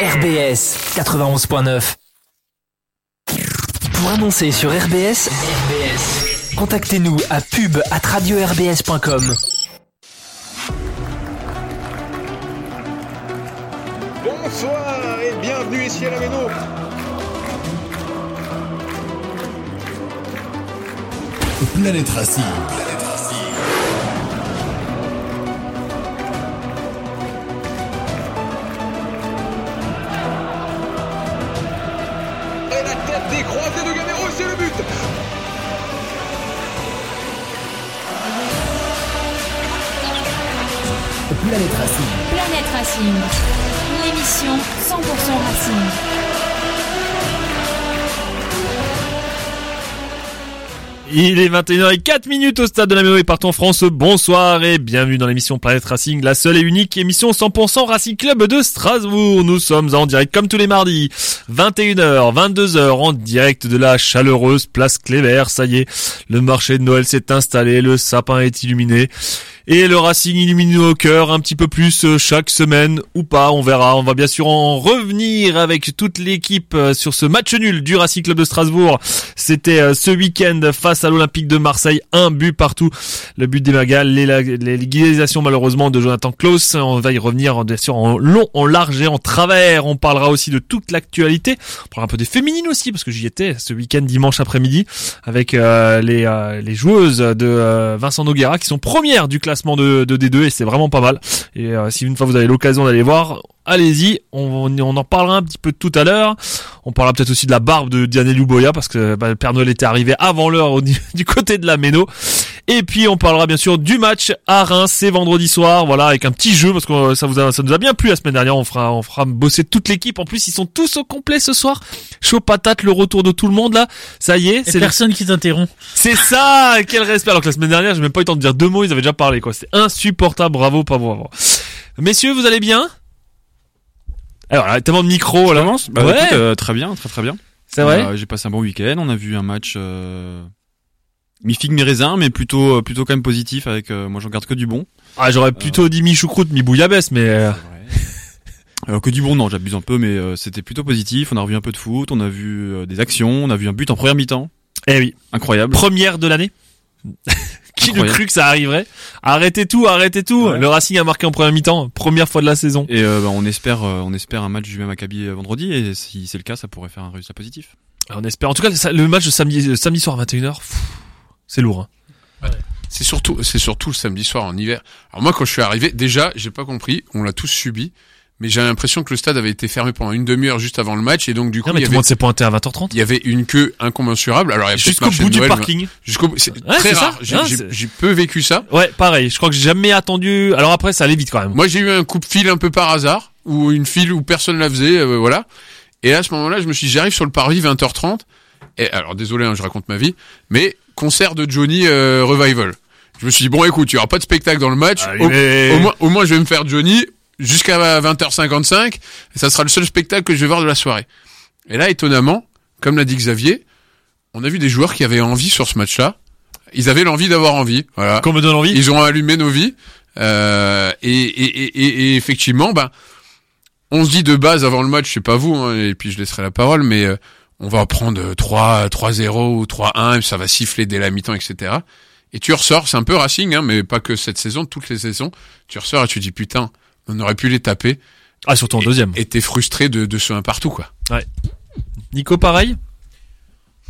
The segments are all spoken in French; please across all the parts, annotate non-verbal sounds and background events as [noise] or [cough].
RBS 91.9. Pour annoncer sur RBS, RBS, contactez-nous à pub at radio-rbs.com. Bonsoir et bienvenue ici à la Méno. Planète. Planète Racing. Planète Racing. Planète Racing, l'émission 100% Racing. Il est 21h04 minutes au stade de la Méno et partout en France. Bonsoir et bienvenue dans l'émission Planète Racing, la seule et unique émission 100% Racing Club de Strasbourg. Nous sommes en direct comme tous les mardis, 21h, 22h en direct de la chaleureuse place Cléber. Ça y est, le marché de Noël s'est installé, le sapin est illuminé. Et le Racing illumine nos cœurs un petit peu plus euh, chaque semaine ou pas, on verra. On va bien sûr en revenir avec toute l'équipe euh, sur ce match nul du Racing Club de Strasbourg. C'était euh, ce week-end face à l'Olympique de Marseille, un but partout. Le but des Magal, l'égalisation malheureusement de Jonathan Klaus. On va y revenir bien sûr en long, en large et en travers. On parlera aussi de toute l'actualité. On parlera un peu des féminines aussi parce que j'y étais ce week-end dimanche après-midi avec les, les joueuses de Vincent Noguera qui sont premières du classement de, de D2 et c'est vraiment pas mal. Et euh, si une fois vous avez l'occasion d'aller voir, allez-y. On, on en parlera un petit peu tout à l'heure. On parlera peut-être aussi de la barbe de Diane Louboya parce que bah, le Père Noël était arrivé avant l'heure [laughs] du côté de la Méno. Et puis on parlera bien sûr du match à Reims, c'est vendredi soir, voilà, avec un petit jeu parce que euh, ça vous a, ça nous a bien plu la semaine dernière. On fera, on fera bosser toute l'équipe. En plus, ils sont tous au complet ce soir. Chaud patate, le retour de tout le monde là. Ça y est, c'est le- personne qui t'interrompt. c'est ça, quel respect. Alors que la semaine dernière, j'ai même pas eu le temps de dire deux mots, ils avaient déjà parlé, quoi. C'était insupportable, bravo, pas bravo. Messieurs, vous allez bien? Alors, là, tellement de micro, là. Bah, ouais, écoute, euh, très bien, très très bien. c'est vrai. Euh, J'ai passé un bon week-end. On a vu un match euh, mi figue mi raisin, mais plutôt euh, plutôt quand même positif. Avec euh, moi, j'en garde que du bon. Ah, j'aurais plutôt dit mi choucroute, mi bouillabaisse, mais euh, Alors que du bon, non, j'abuse un peu, mais euh, c'était plutôt positif. On a revu un peu de foot, on a vu des actions, on a vu un but en première mi-temps, eh oui, incroyable. première de l'année. [laughs] Qui le Incroyable. cru que ça arriverait Arrêtez tout, arrêtez tout. Ouais. Le Racing a marqué en première mi-temps, première fois de la saison. Et euh, bah, on espère euh, on espère un match du même Maccabi euh, vendredi. Et si c'est le cas, ça pourrait faire un résultat positif. On espère. En tout cas, ça- le match de samedi, samedi soir à 21h, pff, c'est lourd. hein. C'est surtout, c'est surtout le samedi soir en hiver. Alors moi, quand je suis arrivé, déjà, j'ai pas compris, on l'a tous subi, mais j'ai l'impression que le stade avait été fermé pendant une demi-heure juste avant le match, et donc du coup, Non, mais il y, tout le avait, monde s'est pointé à 20h30. il y avait une queue incommensurable. Alors, Jusqu'au bout du Noël, parking. Jusqu'au bout, c'est Ouais, très rare. J'ai- peu vécu ça. Ouais, pareil. Je crois que j'ai jamais attendu. Alors après, ça allait vite quand même. Moi, j'ai eu un coup de fil un peu par hasard, ou une file où personne la faisait, euh, voilà. Et à ce moment-là, je me suis dit, j'arrive sur le parvis 20h30. Et alors, désolé, hein, je raconte ma vie, mais concert de Johnny euh, Revival. Je me suis dit, bon, écoute, il y aura pas de spectacle dans le match. Au moins, au moins, je vais me faire Johnny jusqu'à 20h55. Et ça sera le seul spectacle que je vais voir de la soirée. Et là, étonnamment, comme l'a dit Xavier, on a vu des joueurs qui avaient envie sur ce match-là. Ils avaient l'envie d'avoir envie. Voilà. Qu'on me donne envie. Ils ont allumé nos vies. Euh, et, et, et, et- et effectivement, ben, on se dit de base avant le match, je sais pas vous, hein, et puis je laisserai la parole, mais euh, on va prendre euh, 3 3-0 ou 3-1, et ça va siffler dès la mi-temps, etc. Et tu ressors, c'est un peu Racing, hein, mais pas que cette saison, toutes les saisons. Tu ressors et tu dis putain, on aurait pu les taper. Ah, surtout en deuxième. Et t'es frustré de, de ce un partout, quoi. Nico, pareil?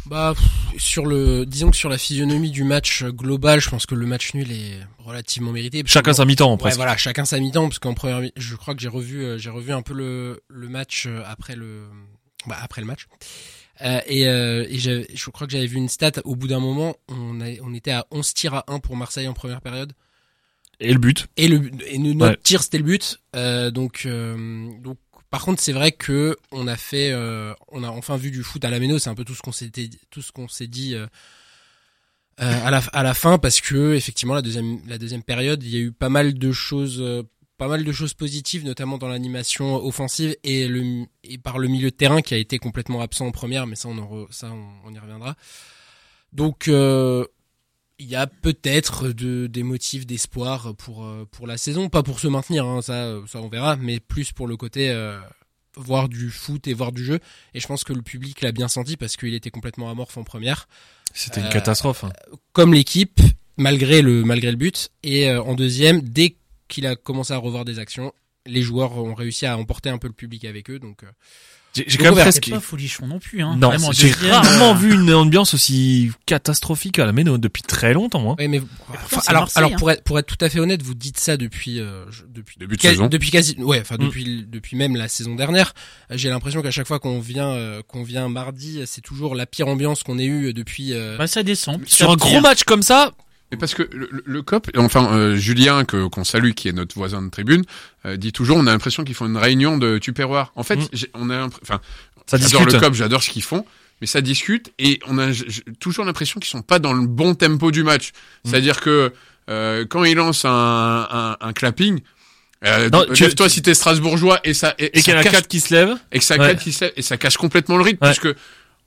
Bah sur le disons que sur la physionomie du match global, je pense que le match nul est relativement mérité. Chacun sa mi-temps, Ouais, presque. voilà, chacun sa mi-temps parce qu'en première mi- je crois que j'ai revu euh, j'ai revu un peu le le match euh, après le bah, après le match. Euh, et euh, je crois que j'avais vu une stat au bout d'un moment, on a, on était à 11 tirs à 1 pour Marseille en première période. Et le but. Et le et notre Ouais. tir c'était le but. Euh, donc euh, donc par contre c'est vrai que on a fait euh, on a enfin vu du foot à la méno. C'est un peu tout ce qu'on s'était tout ce qu'on s'est dit. euh, à la à la fin parce que effectivement la deuxième la deuxième période il y a eu pas mal de choses pas mal de choses positives notamment dans l'animation offensive et le et par le milieu de terrain qui a été complètement absent en première mais ça on en re- ça on, on y reviendra donc euh, il y a peut-être de, des motifs d'espoir pour euh, pour la saison, pas pour se maintenir, hein, ça ça on verra, mais plus pour le côté euh, voir du foot et voir du jeu. Et je pense que le public l'a bien senti parce qu'il était complètement amorphe en première, C'était une Euh, catastrophe. hein. comme l'équipe, malgré le malgré le but. Et euh, en deuxième, dès qu'il a commencé à revoir des actions, les joueurs ont réussi à emporter un peu le public avec eux. Donc, euh, J'ai quand même presque. C'est pas folichon non plus, hein. Non, j'ai rarement vu une ambiance aussi catastrophique à la Méno depuis très longtemps. Hein. ouais, mais c'est alors, alors hein. pour être pour être tout à fait honnête, vous dites ça depuis euh, depuis Début de quasi- saison. depuis quasi ouais, enfin Mm. depuis depuis même la saison dernière. J'ai l'impression qu'à chaque fois qu'on vient euh, qu'on vient mardi, c'est toujours la pire ambiance qu'on ait eue depuis. euh, Bah, ça descend. Sur un gros hein. match comme ça, Mais parce que le, le- COP, enfin euh, Julien que qu'on salue, qui est notre voisin de tribune, euh, dit toujours, on a l'impression qu'ils font une réunion de Tupperware. En fait, Mm. on a, enfin, ça j'adore le COP, j'adore ce qu'ils font, mais ça discute et on a toujours l'impression qu'ils sont pas dans le bon tempo du match. Mm. C'est-à-dire que euh, quand ils lancent un, un, un clapping. Euh, lève-toi si t'es Strasbourgeois et ça et, Et qu'il y a casse- quatre qui se lèvent. et que ça Ouais. qui se lève, et ça casse complètement le rythme Ouais. parce que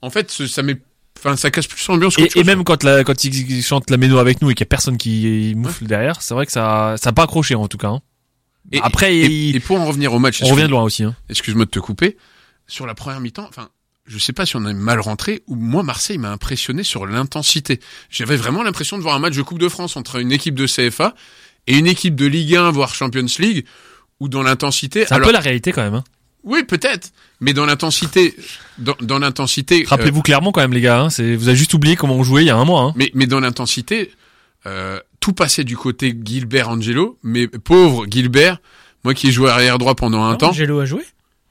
en fait ce- ça met enfin ça casse plus l'ambiance Et, et même quand, la, quand ils chantent la méno avec nous et qu'il y a personne qui moufle derrière, c'est vrai que ça ça a pas accroché en tout cas. hein. Et- Après, et, il- et pour en revenir au match on revient de loin aussi. Hein. excuse-moi de te couper, sur la première mi-temps, enfin, je sais pas si on est mal rentré ou moi Marseille m'a impressionné sur l'intensité. J'avais vraiment l'impression de voir un match de Coupe de France entre une équipe de CFA et une équipe de Ligue 1 voire Champions League où dans l'intensité C'est un alors peu la réalité quand même. Hein. Oui, peut-être, mais dans l'intensité dans, dans l'intensité euh, Rappelez-vous clairement quand même les gars. Hein, c'est vous avez juste oublié comment on jouait il y a un mois. Hein. mais mais dans l'intensité euh, tout passait du côté Gilbert Angelo, mais pauvre Gilbert, moi qui ai joué arrière droit pendant un Non, temps. Angelo a joué?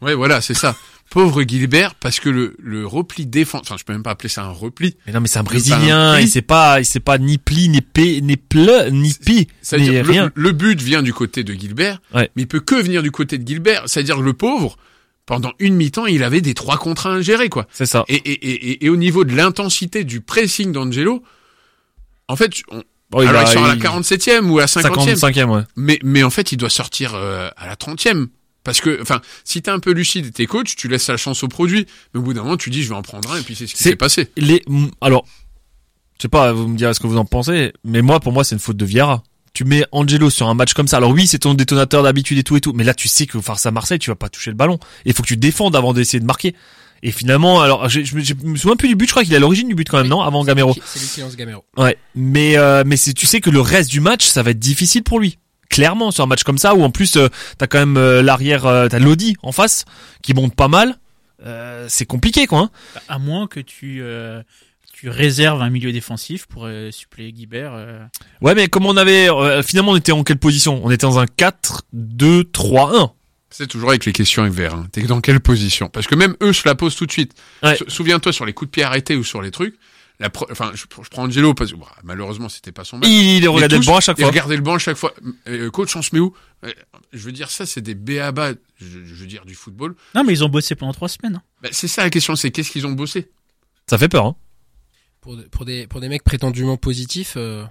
Ouais, voilà, c'est ça. Pauvre Gilbert, parce que le, le repli défense, enfin, je peux même pas appeler ça un repli. Mais non mais c'est un Brésilien. Il sait pas il sait pas ni pli ni p ni ple ni pi C'est-à-dire, ni le, rien. le but vient du côté de Gilbert, Ouais. mais il peut que venir du côté de Gilbert. C'est-à-dire que le pauvre, pendant une mi-temps, il avait des trois contre un à gérer, quoi. C'est ça. Et, et, et, et- au niveau de l'intensité du pressing d'Angelo, en fait, on, Bon, il alors a- à la il- 47e ou à la 50e, 55e ouais. mais, mais en fait, il doit sortir euh, à la 30e. Parce que, enfin, si t'es un peu lucide et t'es coach, tu laisses la chance au produit. Mais au bout d'un moment, tu dis, je vais en prendre un, et puis c'est ce qui s'est passé. les mm, alors je sais pas vous me direz ce que vous en pensez mais moi pour moi c'est une faute de Vieira tu mets Angelo sur un match comme ça alors oui c'est ton détonateur d'habitude et tout et tout mais là tu sais que face à Marseille tu vas pas toucher le ballon il faut que tu défendes avant d'essayer de marquer et finalement alors je, je, me- je me souviens plus du but je crois qu'il est à l'origine du but quand même non avant Gamero C'est lui qui lance Gamero. ouais mais euh, mais c'est tu sais que le reste du match ça va être difficile pour lui clairement sur un match comme ça où en plus euh, t'as quand même euh, l'arrière euh, t'as Lodi en face qui monte pas mal euh, c'est compliqué quoi hein. À moins que tu, euh, tu réserves un milieu défensif pour euh, suppléer Guibert. euh. Ouais, mais comme on avait, euh, finalement, on était en quelle position? On était dans un 4, 2, 3, 1. C'est toujours avec les questions avec Vert. Hein. T'es dans quelle position? Parce que même eux se la posent tout de suite. Ouais. Souviens-toi sur les coups de pied arrêtés ou sur les trucs. La pro- Enfin, je, je prends Angelo parce que bah, malheureusement c'était pas son match. Il, il regardait le banc à chaque fois. regardaient le banc à chaque fois. Euh, coach, on se met où? Euh, Je veux dire ça, c'est des béabas. Je, je veux dire du football. Non, mais ils ont bossé pendant trois semaines. hein. Bah, c'est ça la question, c'est qu'est-ce qu'ils ont bossé? Ça fait peur, hein. Pour, de- pour des pour des mecs prétendument positifs, euh,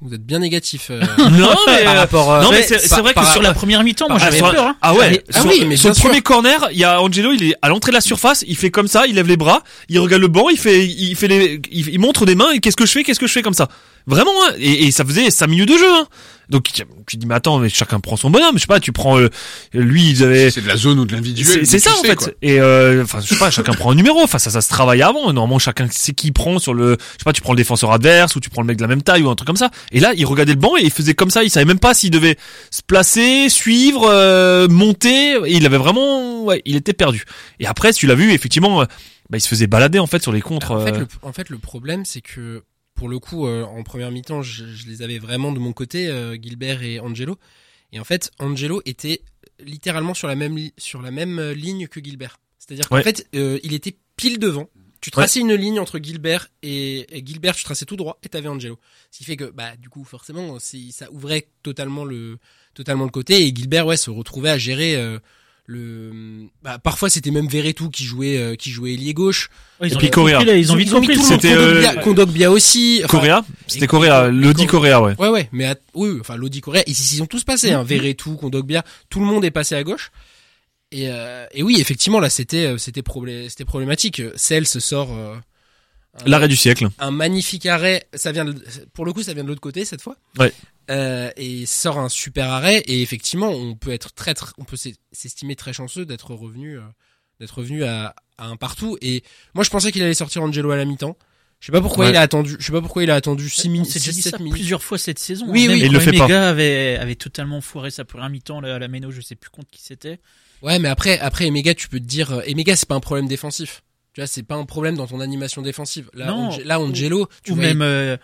vous êtes bien négatifs. euh, [laughs] non, mais, par euh, rapport. euh, non, mais c'est vrai que par- Sur la première mi-temps, moi j'avais peur. Hein. ah ouais, Ah sur, oui, mais sur le premier sûr. corner, il y a Angelo, il est à l'entrée de la surface, il fait comme ça, il lève les bras, il regarde le banc, il fait, il fait les, il, il montre des mains et qu'est-ce que je fais, qu'est-ce que je fais comme ça? Vraiment, hein, et, et ça faisait 5 minutes de jeu, hein. Donc, tu dis, mais attends, mais chacun prend son bonhomme, je sais pas, tu prends, euh, lui, ils avaient, C'est de la zone ou de l'individuel. C'est ça en sais, fait. quoi. Et euh, enfin, je sais pas, chacun prend un numéro. Enfin, ça, ça se travaille avant. Normalement, chacun sait qui prend sur le. Je sais pas, tu prends le défenseur adverse ou tu prends le mec de la même taille ou un truc comme ça. Et là, il regardait le banc et il faisait comme ça. Il savait même pas s'il devait se placer, suivre, euh, monter. Et il avait vraiment, ouais, il était perdu. Et après, si tu l'as vu, effectivement, euh, bah, il se faisait balader en fait sur les contres. En fait, euh, le, en fait, le problème, c'est que pour le coup, euh, en première mi-temps, je, je les avais vraiment de mon côté, euh, Gilbert et Angelo. Et en fait, Angelo était littéralement sur la même sur la même euh, ligne que Gilbert. C'est-à-dire qu'en fait, euh, il était pile devant. Tu traçais une ligne entre Gilbert et, et Gilbert, tu traçais tout droit et t'avais Angelo. Ce qui fait que, bah, du coup, forcément, ça ouvrait totalement le, totalement le côté et Gilbert, ouais, se retrouvait à gérer le. Bah, parfois, c'était même Verretou qui jouait, euh, qui jouait ailier gauche. Ouais, ils Et ont puis Correa. là, ils ont vite mis compris. tout le C'était, monde. euh, Kondogbia- Kondogbia aussi. Enfin, Correa, c'était Correa, Lodi Correa, ouais. Ouais, ouais, mais à- oui, enfin, Lodi Correa, ils s'y sont tous passés, hein, Verretou, Kondogbia, tout le monde est passé à gauche. Et, euh, et oui, effectivement, là, c'était, euh, c'était problé- c'était problématique. Cell se sort, euh, L'arrêt du siècle. un magnifique arrêt. Ça vient de- pour le coup, ça vient de l'autre côté, cette fois. Ouais. Euh, et sort un super arrêt. Et effectivement, on peut être très, très- on peut s'est- s'estimer très chanceux d'être revenu, euh, d'être revenu à, à un partout. Et moi, je pensais qu'il allait sortir Angelo à la mi-temps. Je sais pas pourquoi Ouais. il a attendu. Je sais pas pourquoi il a attendu 6 On minutes, s'est déjà dit 7 ça minutes. plusieurs fois cette saison. Oui, hein, oui. même il le fait pas. Avait, avait totalement foiré sa première mi-temps là, à la Méno, je sais plus contre qui c'était. Ouais, mais après, après Emega, tu peux te dire, euh, Emega, c'est pas un problème défensif. Tu vois, c'est pas un problème dans ton animation défensive. Là, Non. Ange- là Angelo, tu Ou voyais- même euh,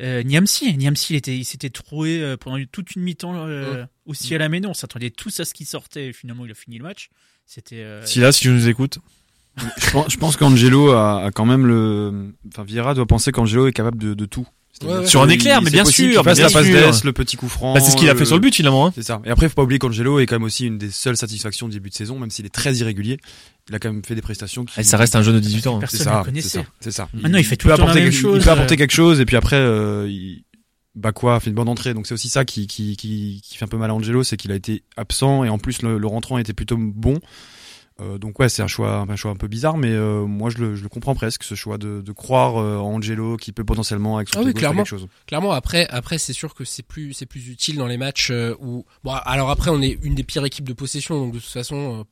euh, Niamsi. Niamsi, il, était, il s'était trouvé euh, pendant toute une mi-temps euh, aussi à la Méno. On s'attendait tous à ce qu'il sortait. Et finalement, il a fini le match. C'était. euh, Si là, si tu nous écoutes. Je pense, je pense qu'Angelo a, a quand même le, enfin Vieira doit penser qu'Angelo est capable de, de tout. Ouais, Sur un il- éclair, mais bien sûr, fasse bien la passe sûr. d'ess, le petit coup franc. Bah, c'est ce qu'il a fait sur le but finalement. Hein. C'est ça. Et après, faut pas oublier qu'Angelo est quand même aussi une des seules satisfactions du début de saison, même s'il est très irrégulier. Il a quand même fait des prestations qui. Et ça reste un jeune de 18 ans. hein. Personne C'est ne ça, le c'est connaissait. ça, c'est ça. Maintenant, il fait tout peut le temps la apporter même quelque- chose, Il peut apporter quelque chose et puis après, euh, il... Bakwa fait une bonne entrée. Donc c'est aussi ça qui, qui, qui, qui fait un peu mal à Angelo, c'est qu'il a été absent et en plus le, le rentrant était plutôt bon. Euh, donc ouais, c'est un choix, un choix un peu bizarre, mais euh, moi je le, je le comprends presque ce choix de, de croire euh, en Angelo qui peut potentiellement avec son Ah oui, faire clairement. quelque chose. Clairement, après, après, c'est sûr que c'est plus, c'est plus utile dans les matchs euh, où, bon, alors après, on est une des pires équipes de possession, donc de toute façon, euh,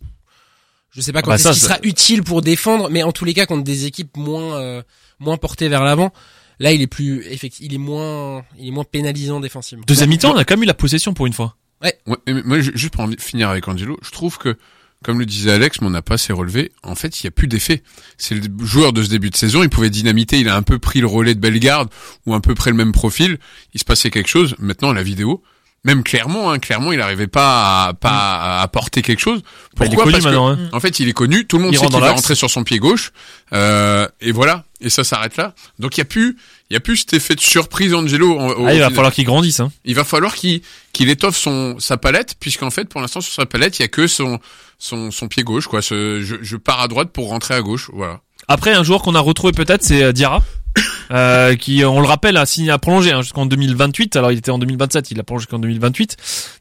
je sais pas quand Bah, est-ce ça, qu'il sera utile pour défendre, mais en tous les cas, contre des équipes moins, euh, moins portées vers l'avant, là, il est plus, effectivement, il est moins, il est moins pénalisant défensivement. Deuxième mi-temps, on a quand même eu la possession pour une fois. Ouais, mais moi, ju- juste pour en finir avec Angelo, je trouve que, comme le disait Alex, mais on n'a pas assez relevé, en fait, il n'y a plus d'effet. C'est le joueur de ce début de saison, il pouvait dynamiter, il a un peu pris le relais de Bellegarde, ou à peu près le même profil, il se passait quelque chose, maintenant, la vidéo, même clairement, hein, clairement, il n'arrivait pas à, pas à apporter quelque chose. Bah, il est Pourquoi? connu Parce que, maintenant. Hein. en fait, il est connu, tout le monde Il sait qu'il va rentrer sur son pied gauche, euh, et voilà, et ça s'arrête là. Donc il y a plus, il y a plus cet effet de surprise Angelo. en- Ah, il va final. falloir qu'il grandisse. Hein. Il va falloir qu'il qu'il étoffe son sa palette puisqu'en fait pour l'instant sur sa palette il y a que son son son pied gauche quoi. Ce, je, je pars à droite pour rentrer à gauche. Voilà. Après, un joueur qu'on a retrouvé peut-être, c'est euh, Diarra. [coughs] Euh, qui, on le rappelle, a signé à prolonger hein, jusqu'en 2028. Alors, il était en 2027, il a prolongé jusqu'en 2028.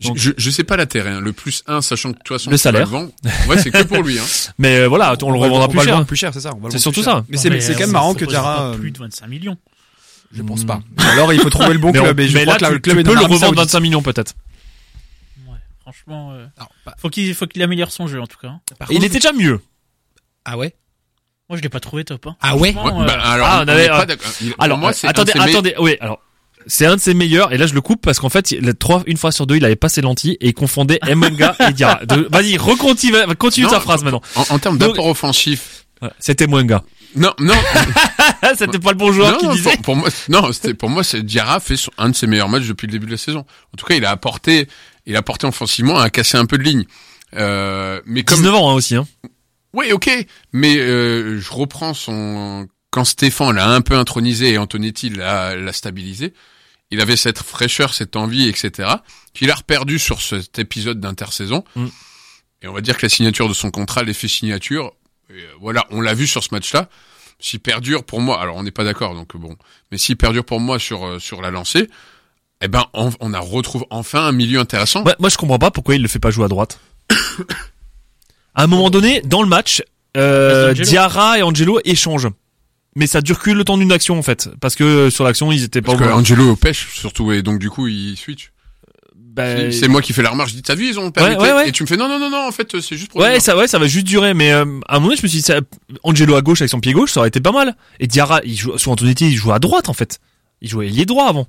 Donc- je, je je sais pas l'intérêt. Hein. Le plus 1 sachant que toi son Le salaire. Ouais c'est que pour lui. Hein. [laughs] Mais euh, voilà, on le va revendra on plus va le cher. plus cher, c'est ça. on va le C'est surtout cher. ça. Mais c'est quand même on marrant que Diarra. euh, Plus de 25 millions. Je pense Hmm. pas. [laughs] Alors il faut trouver le bon Mais, on- club et je mais crois là, que tu, le club tu est peux le revendre Saoudite. 25 millions peut-être. Franchement, euh, Alors, bah, faut qu'il faut qu'il améliore son jeu en tout cas. hein. par Il était déjà mieux. ah ouais, Moi, je l'ai pas trouvé top. Hein. ah ouais. Franchement, Ouais, bah, euh, alors ah, on on avait, est pas euh, d'accord. Il- pour Alors, moi c'est un attendez, de ses meilleurs- attendez, oui, alors. C'est un de ses meilleurs, et là je le coupe parce qu'en fait, il- les trois, une fois sur deux, il avait pas ses lentilles et il confondait Mwenga [laughs] et Diarra. De- Vas-y, recontinue, continue Non, ta phrase maintenant. En, en termes Donc- d'apport offensif. C'était Mwenga. Non non. [laughs] C'était pas le bon joueur non, qui pour, disait. pour moi non c'était pour moi c'est Diarra fait son- un de ses meilleurs matchs depuis le début de la saison. En tout cas il a apporté il a apporté offensivement à casser un peu de ligne. Euh, mais comme 19 ans hein, aussi. Hein. Oui, ok, mais euh, je reprends son quand Stéphane l'a un peu intronisé et Antonetti l'a l'a stabilisé. Il avait cette fraîcheur, cette envie, etc. qu'il a reperdu sur cet épisode d'intersaison. Mm. Et on va dire que la signature de son contrat, l'effet signature, et, euh, voilà, on l'a vu sur ce match-là. S'il perdure pour moi, alors on n'est pas d'accord, donc bon, mais s'il perdure pour moi sur euh, sur la lancée, eh ben on, on a retrouve enfin un milieu intéressant. Ouais, moi je comprends pas pourquoi il le fait pas jouer à droite. à un moment donné, dans le match, euh, Diarra et Angelo échangent. Mais ça dure que le temps d'une action en fait, parce que euh, sur l'action ils étaient pas Parce que. Angelo pêche surtout et donc du coup il switch. Ben, C'est moi qui fais la remarque, je dis t'as vu ils ont perdu ouais, ouais. et tu me fais non non non non en fait c'est juste pour Ouais, ça, ouais, ça va juste durer, mais euh, à un moment donné, je me suis dit, ça, Angelo à gauche avec son pied gauche, ça aurait été pas mal. Et Diarra, il joue, sur Antonetti, il joue à droite en fait. Il jouait ailier droit avant.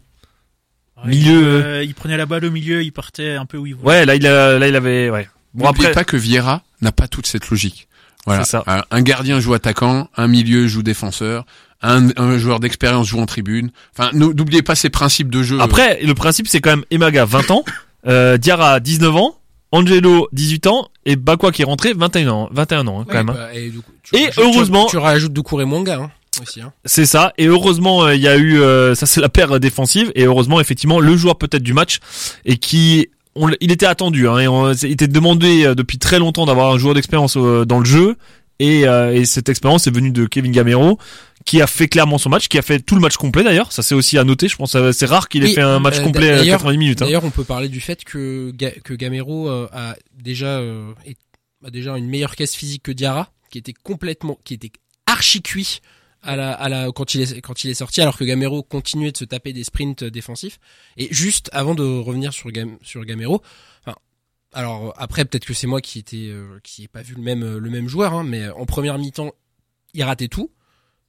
Ouais, milieu, il, euh, il prenait la balle au milieu, il partait un peu où il voulait. Ouais, là il, a, là il avait, ouais. Bon N'oubliez après, pas que Vieira n'a pas toute cette logique. Voilà. C'est ça. Un- gardien joue attaquant, un milieu joue défenseur, un, un joueur d'expérience joue en tribune. Enfin, nou- n'oubliez pas ces principes de jeu. après, le principe c'est quand même Emaga 20 ans, euh, Diarra 19 ans, Angelo 18 ans et Bakwa qui est rentré 21 ans, 21 ans hein, quand Ouais, même. hein. bah, et, du coup, tu Et rajoutes- heureusement- tu, tu rajoutes Doucouré Mwanga hein, aussi. Hein. C'est ça. Et heureusement, euh, il y a eu, euh, ça c'est la paire défensive. Et heureusement, effectivement, le joueur peut-être du match et qui, on, il était attendu. Hein, et on, il était demandé euh, depuis très longtemps d'avoir un joueur d'expérience dans le jeu. Et, euh, et cette expérience est venue de Kevin Gamero, qui a fait clairement son match, qui a fait tout le match complet d'ailleurs. Ça c'est aussi à noter. Je pense c'est rare qu'il ait Oui, fait un match euh, complet à d'ailleurs- 90 minutes. Hein. D'ailleurs, on peut parler du fait que Ga- que Gamero euh, a déjà euh, a déjà une meilleure caisse physique que Diarra, qui était complètement, qui était archi cuit à la, à la, quand il est, quand il est sorti, alors que Gamero continuait de se taper des sprints défensifs. Et juste avant de revenir sur Gam, sur Gamero, enfin, alors après peut-être que c'est moi qui était, euh, qui ai pas vu le même, le même joueur, hein, mais en première mi-temps, il ratait tout,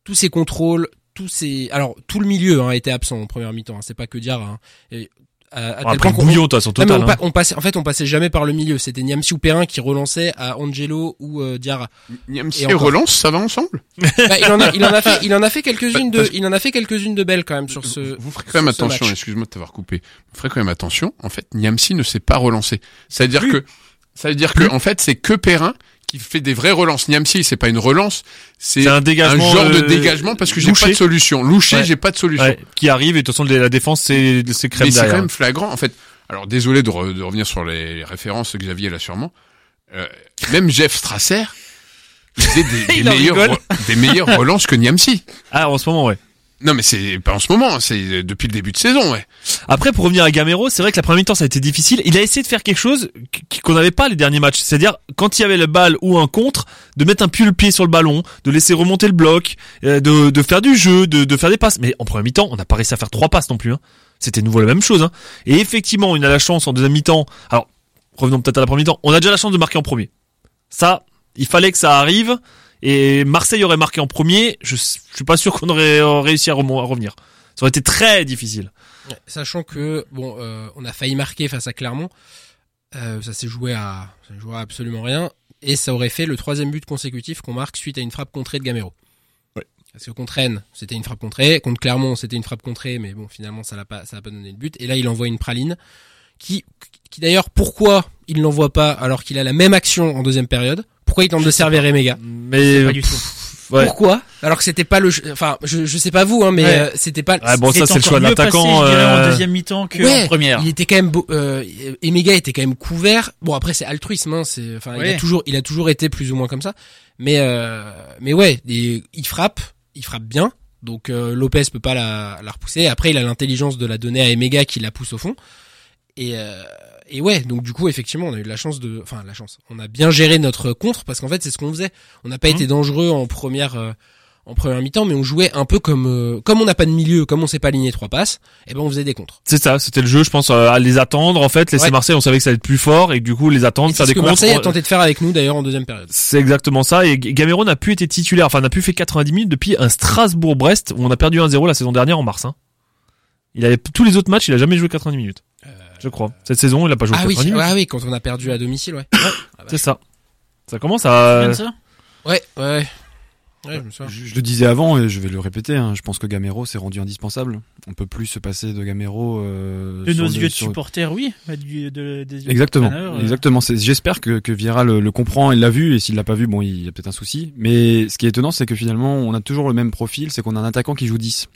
tous ses contrôles, tous ses, alors tout le milieu hein, était absent en première mi-temps. Hein, c'est pas que Diarra. Hein, et à, à On a tel pris point qu'on- bouillon, toi, sur non, total. mais on, hein. pa- on passait, en fait, on passait jamais par le milieu. C'était Niamsi ou Perrin qui relançait à Angelo ou euh, Diarra. Niamsi Et relance, ça va ensemble? Bah, il, en a, il en a fait, il en a fait [laughs] quelques-unes de, il en a fait quelques-unes de belles quand même sur ce. Vous ferez quand même attention, excuse-moi de t'avoir coupé. Vous ferez quand même attention. En fait, Niamsi ne s'est pas relancé. C'est-à-dire que, ça veut dire que, en fait, c'est que Perrin qui fait des vraies relances. Niamsi, c'est pas une relance, c'est un un dégagement. genre de euh, dégagement parce que j'ai pas de solution. Louché, Ouais. j'ai pas de solution. Ouais, qui arrive et de toute façon la défense c'est c'est crème Mais c'est quand même flagrant. En fait, alors désolé de, re- de revenir sur les références que Xavier là sûrement. Euh, même Jeff Strasser, il faisait des, [laughs] des re- des meilleures relances que Niamsi. Ah en ce moment ouais. Non mais c'est pas en ce moment, c'est depuis le début de saison, ouais. Après pour revenir à Gamero, c'est vrai que la première mi-temps ça a été difficile. Il a essayé de faire quelque chose qu- qu'on n'avait pas les derniers matchs, c'est-à-dire quand il y avait le balle ou un contre, de mettre un pied le pied sur le ballon, de laisser remonter le bloc, euh, de, faire du jeu, de, de faire des passes. Mais en première mi-temps, on n'a pas réussi à faire trois passes non plus. Hein. C'était nouveau la même chose. Hein. Et effectivement, on a la chance en deuxième mi-temps. Alors revenons peut-être à la première mi-temps. On a déjà la chance de marquer en premier. Ça, il fallait que ça arrive. Et Marseille aurait marqué en premier. Je, je suis pas sûr qu'on aurait euh, réussi à, revenir. Ça aurait été très difficile. Ouais, Sachant que bon, euh, on a failli marquer face à Clermont. Euh, ça s'est joué à, ça joué à absolument rien. Et ça aurait fait le troisième but consécutif qu'on marque suite à une frappe contrée de Gamero. Ouais. Parce que contre Rennes, c'était une frappe contrée. Contre Clermont, c'était une frappe contrée, mais bon, finalement, ça l'a pas, ça a pas donné le but. Et là, il envoie une praline qui, qui d'ailleurs, pourquoi il l'envoie pas alors qu'il a la même action en deuxième période? Pourquoi il tente de servir Emega Mais Pas du tout. ouais. Pourquoi Alors que c'était pas le, enfin, je, je sais pas vous, hein, mais Ouais. euh, c'était pas. Ah, bon, ça, c'est le choix de l'attaquant, euh, en deuxième mi-temps que Ouais, en première. Il était quand même beau, euh, Emega était quand même couvert. Bon après c'est altruisme, hein, c'est, enfin il a toujours, il a toujours été plus ou moins comme ça. Mais euh, mais ouais, et il frappe, il frappe bien. Donc euh, Lopez peut pas la, la repousser. Après il a l'intelligence de la donner à Emega qui la pousse au fond. Et euh, et ouais, donc du coup effectivement on a eu de la chance de, enfin la chance. On a bien géré notre contre parce qu'en fait c'est ce qu'on faisait. On n'a pas Mhm. été dangereux en première. euh, en première mi-temps, mais on jouait un peu comme euh, comme on n'a pas de milieu, comme on sait pas aligner trois passes, et ben on faisait des contres. C'est ça, c'était le jeu, je pense, euh, à les attendre, en fait, laisser Ouais. Marseille, on savait que ça allait être plus fort, et du coup, les attendre, faire ce des que contres. Marseille a tenté de faire avec nous d'ailleurs en deuxième période. C'est exactement ça, et Gamero n'a plus été titulaire, enfin, n'a plus fait 90 minutes depuis un Strasbourg-Brest, où on a perdu 1-0 la saison dernière en mars, hein. Il avait, tous les autres matchs, il a jamais joué 90 minutes. Je crois. Cette saison, il a pas joué Ah oui, 90 minutes. ah oui, quand on a perdu à domicile, ouais. C'est ça. Ça commence Tu te souviens à, de ça Ouais, ouais. Ouais, je. Je, je le disais avant et je vais le répéter. hein, je pense que Gamero s'est rendu indispensable. On peut plus se passer de Gamero. Euh, De sur nos le- yeux de sur- supporters, oui. mais du- de- des yeux de Exactement, euh, exactement. J'espère que, que Vieira le, le comprend et l'a vu. Et s'il l'a pas vu, bon, il y a peut-être un souci. Mais ce qui est étonnant, c'est que finalement, on a toujours le même profil. C'est qu'on a un attaquant qui joue 10.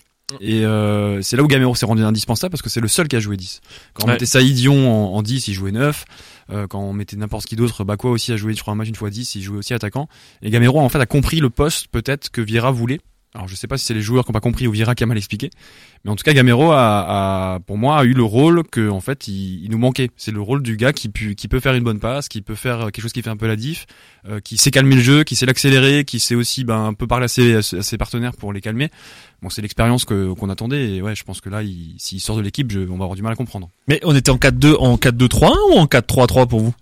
Et euh, c'est là où Gamero s'est rendu indispensable parce que c'est le seul qui a joué 10. Quand on Ouais. mettait Saïdion en, en 10, il jouait 9. Euh, quand on mettait n'importe qui d'autre, Bakwa aussi a joué, je crois, un match une fois 10, il jouait aussi attaquant. Et Gamero, en fait, a compris le poste peut-être que Vieira voulait. Alors je sais pas si c'est les joueurs qui ont pas compris ou Vieira qui a mal expliqué, mais en tout cas Gamero a, a pour moi a eu le rôle que en fait il, il nous manquait. C'est le rôle du gars qui, pu- qui peut faire une bonne passe, qui peut faire quelque chose qui fait un peu la diff, euh, qui sait calmer le jeu, qui sait l'accélérer, qui sait aussi ben un peu parler à ses, à ses- partenaires pour les calmer. Bon c'est l'expérience que qu'on attendait et ouais je pense que là il- s'il sort de l'équipe on va avoir du mal à comprendre. mais on était en 4-2, en 4-2-3-1 ou en 4-3-3 pour vous?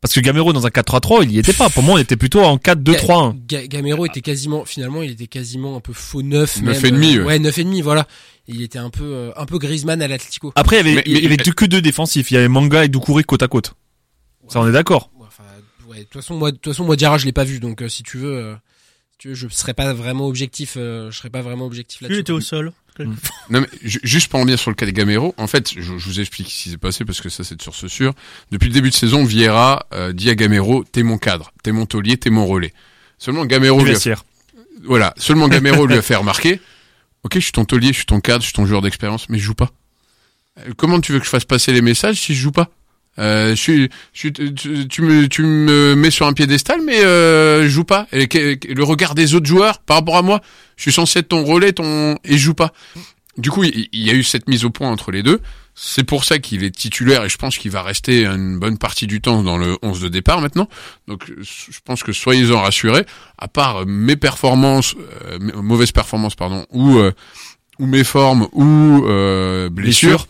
Parce que Gamero dans un 4-3-3, il y était pas. Pour moi, on était plutôt en 4-2-3-1. Ga- Gamero était quasiment, finalement, il était quasiment un peu faux neuf. Neuf et demi, euh, ouais. Neuf et demi, voilà. Il était un peu, euh, un peu Griezmann à l'Atlético. Après, il y avait, Mais- il y mais- avait deux- que deux défensifs. Il y avait Manga et Doucouré côte à côte. Ça, on est d'accord. Ouais, Enfin, ouais, de toute façon, moi, de toute façon, moi, Diarra, je l'ai pas vu, donc euh, si tu veux, euh, si tu veux, je serais pas vraiment objectif, euh, je serais pas vraiment objectif là-dessus. était au sol. [laughs] Non mais ju- juste pour en revenir sur le cas de Gamero, en fait, je, je vous explique ce qui s'est passé parce que ça c'est de source sûre. Depuis le début de saison, Vieira euh, dit à Gamero, t'es mon cadre, t'es mon taulier, t'es mon relais. Seulement Gamero lui a, voilà, seulement Gamero lui a [laughs] fait remarquer, ok, je suis ton taulier, je suis ton cadre, je suis ton joueur d'expérience, mais je joue pas. Euh, Comment tu veux que je fasse passer les messages si je joue pas? Euh, je je tu, tu me, tu me mets sur un piédestal, mais euh, je joue pas. Et le regard des autres joueurs par rapport à moi, je suis censé être ton relais, ton et je joue pas. Du coup, il y a eu cette mise au point entre les deux, C'est pour ça qu'il est titulaire et je pense qu'il va rester une bonne partie du temps dans le 11 de départ maintenant. Donc je pense que soyez-en rassurés. À part mes performances, euh, mauvaises performances pardon, ou euh, ou mes formes ou euh, blessures,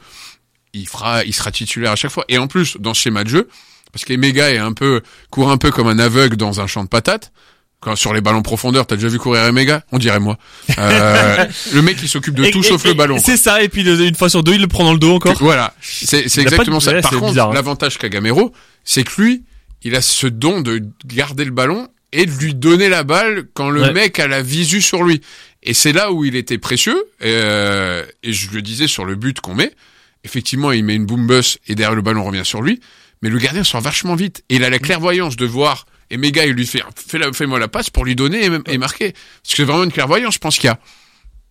il fera, il sera titulaire à chaque fois. Et en plus dans ce schéma de jeu, parce qu'Emega est un peu court un peu comme un aveugle dans un champ de patates. Quand sur les ballons profondeurs, t'as déjà vu courir Emega On dirait moi. Euh, [laughs] le mec qui s'occupe de Et- tout et- sauf et- le ballon. C'est ça, et puis une fois sur deux, il le prend dans le dos encore. Voilà, c'est Il exactement de- ça. ouais, Par contre, hein. l'avantage qu'a Gamero, c'est que lui, il a ce don de garder le ballon et de lui donner la balle quand le Ouais. mec a la visu sur lui. Et c'est là où il était précieux. euh, et je le disais sur le but qu'on met. Effectivement, il met une boom bus et derrière le ballon revient sur lui. Mais le gardien sort vachement vite. Et il a la clairvoyance de voir. Et Méga, il lui fait, fais la- fais-moi la passe pour lui donner et, et marquer. Parce que c'est vraiment une clairvoyance. Je pense qu'il y a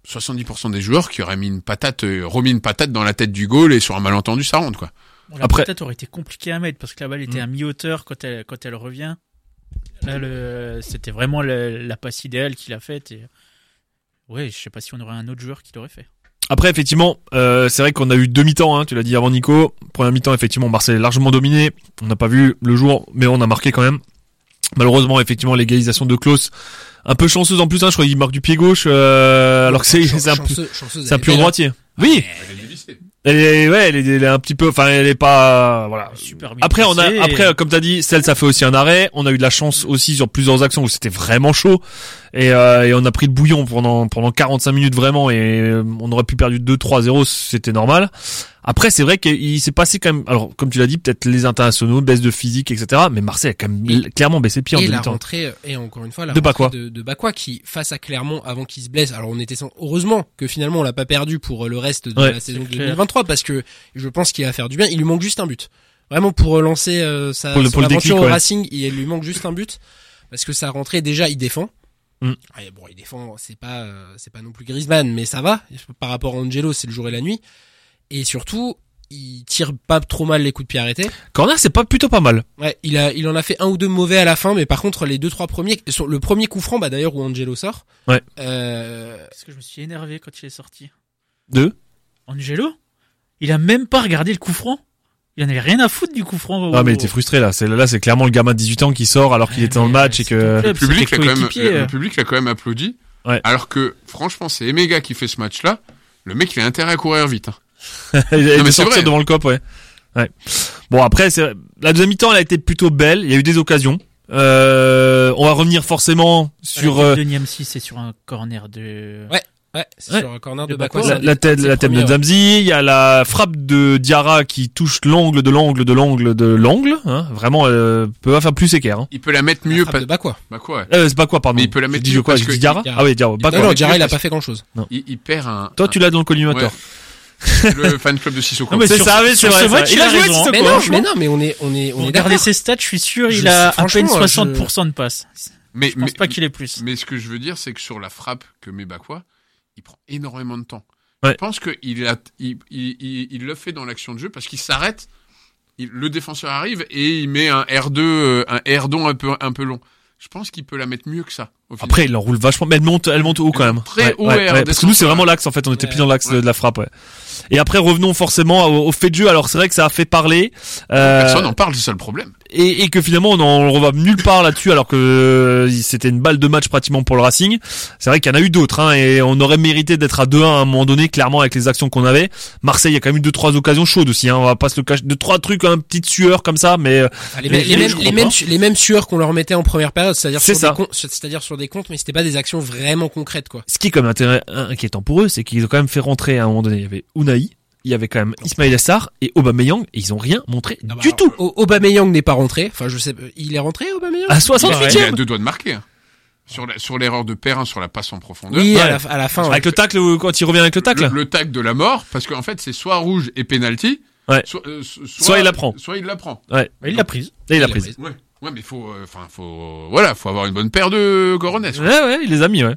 70% des joueurs qui auraient mis une patate, euh, remis une patate dans la tête du goal et sur un malentendu, ça rentre, quoi. Bon, la Après- patate aurait été compliqué à mettre parce que la balle était Mm. à mi-hauteur quand elle, quand elle revient. Là, le, c'était vraiment le- la passe idéale qu'il a faite. Et... Ouais, je sais pas si on aurait un autre joueur qui l'aurait fait. Après, effectivement, euh, c'est vrai qu'on a eu deux mi-temps, hein, tu l'as dit avant Nico. Première mi-temps, effectivement, Marseille est largement dominé. On n'a pas vu le jour, mais on a marqué quand même. Malheureusement, effectivement, l'égalisation de Klaus, un peu chanceuse en plus, hein, je crois qu'il marque du pied gauche, euh, alors que c'est un, un pur belle, droitier. Oui, elle est, ouais, elle est, elle est un petit peu, enfin, elle est pas, voilà. Super bien Après, on a, après, comme t'as dit, celle, ça fait aussi un arrêt. On a eu de la chance aussi sur plusieurs actions où c'était vraiment chaud. Et, euh, et on a pris le bouillon pendant, pendant 45 minutes vraiment et euh, on aurait pu perdre 2-3-0, c'était normal. Après, c'est vrai qu'il s'est passé quand même, alors, comme tu l'as dit, peut-être les internationaux, baisse de physique, etc. Mais Marseille a quand même Et- clairement baissé pied en et la rentrée et encore une fois la De Bakwa. de, de Bakwa qui face à Clermont avant qu'il se blesse alors on était sans... heureusement que finalement on l'a pas perdu pour euh, le reste de Ouais, la saison c'est clair. 2023 parce que je pense qu'il va faire du bien il lui manque juste un but vraiment pour relancer euh, sa Pour le- son pour le aventure déclic, au ouais. Racing il lui manque juste un but parce que sa rentrée déjà il défend Mm. Ouais, bon il défend c'est pas euh, c'est pas non plus Griezmann mais ça va par rapport à Angelo c'est le jour et la nuit et surtout il tire pas trop mal les coups de pied arrêtés Corner, c'est pas plutôt pas mal. Ouais, il a, il en a fait un ou deux mauvais à la fin, mais par contre les deux trois premiers, sur le premier coup franc, bah d'ailleurs où Angelo sort. Ouais. Euh, Parce que je me suis énervé quand il est sorti. Deux. Angelo? Il a même pas regardé le coup franc. Il en avait rien à foutre du coup franc. Ah, mais il était frustré, là. C'est, là, c'est clairement le gamin de 18 ans qui sort alors qu'il était dans le match et que, Le public l'a quand même, le, le public l'a quand même applaudi. Ouais. Alors que, franchement, c'est Emega qui fait ce match-là. Le mec, il a intérêt à courir vite. hein. [laughs] de c'est sortir vrai. devant le cop, ouais. Ouais. Bon, après, c'est, la deuxième mi-temps, elle a été plutôt belle. Il y a eu des occasions. Euh, on va revenir forcément sur, La euh, tête de Niamsi, c'est sur un corner de. Ouais. Ouais, c'est Ouais. sur un corner de Bakwa. Bakwa, la, la tête, la tête de ouais. Zamzi. Il y a la frappe de Diarra qui touche l'angle de l'angle de l'angle de l'angle. Hein. Vraiment, euh, peut pas faire plus équerre. Hein. Il peut la mettre La mieux. pas- de Bakwa. Bah quoi? Euh, c'est pas quoi, pardon. Mais il peut la mettre mieux quoi parce J'ai que Diarra Ah oui, Diarra. Pas Non, non, mais Diarra, il a pas fait grand chose. il, il perd un. Toi, tu l'as dans le collimateur. Ouais. le [laughs] fan club de Sissoko. Non, mais C'est ça, c'est sur vrai. Il a joué raison, Sissoko, hein. Mais non, franchement. mais non, mais on est, on est, on est d'accord. ses stats, je suis sûr, Je il a à peine franchement, 60% de passes. mais, Je pense mais, pas qu'il ait plus. mais ce que je veux dire, c'est que sur la frappe que met Bakwa, il prend énormément de temps. Ouais. Je pense qu'il a, il, il, il, le fait dans l'action de jeu parce qu'il s'arrête. il- le défenseur arrive et il met un R2, euh, un R-don un peu, un peu long. Je pense qu'il peut la mettre mieux que ça. Après, il enroule vachement, mais elle monte, elle monte haut quand même. très Ouais, haut ouais, ouais, parce que nous, c'est vraiment l'axe, en fait. On était plus dans l'axe de, la frappe, ouais. Et après, revenons forcément au, au fait de jeu. Alors, c'est vrai que ça a fait parler. Euh, Personne n'en parle, c'est ça le problème. et, et que finalement, on en revoit nulle part là-dessus, alors que euh, c'était une balle de match pratiquement pour le Racing. C'est vrai qu'il y en a eu d'autres, hein, et on aurait mérité d'être à 2-1 à un moment donné, clairement, avec les actions qu'on avait. Marseille, il y a quand même eu deux, trois occasions chaudes aussi, hein. On va pas se le cacher. Deux, trois trucs, un petite sueur comme ça, mais euh, Enfin, les, mêmes- les, mêmes, je les, comprends mêmes, pas. les mêmes sueurs qu'on leur mettait en première période, c'est-à-dire C'est sur, ça. des comptes- c'est-à-dire sur des comptes, mais c'était pas des actions vraiment concrètes, quoi. ce qui est quand même intérêt- inquiétant pour eux, c'est qu'ils ont quand même fait rentrer à un moment donné, il y avait Unai, il y avait quand même Ismail Assar et Aubameyang, et ils ont rien montré Ah bah, du alors, tout. O- Aubameyang n'est pas rentré. Enfin, je sais, il est rentré, Aubameyang? À Il a 68ème deux doigts de marquer. hein. Sur la- sur l'erreur de Perrin sur la passe en profondeur. Oui, Ouais. à, la, à la fin. ouais. Avec le tacle, quand il revient avec le tacle. Le, le tacle de la mort, parce qu'en fait, c'est soit rouge et penalty, Ouais. soit, euh, Soit il la prend. Soit il la prend. Ouais, Il l'a prise. il a Il a pris. pris. Ouais. Ouais, mais faut, euh, enfin, faut, voilà, faut avoir une bonne paire de coronesses. Ouais, ouais, il les a mis, ouais.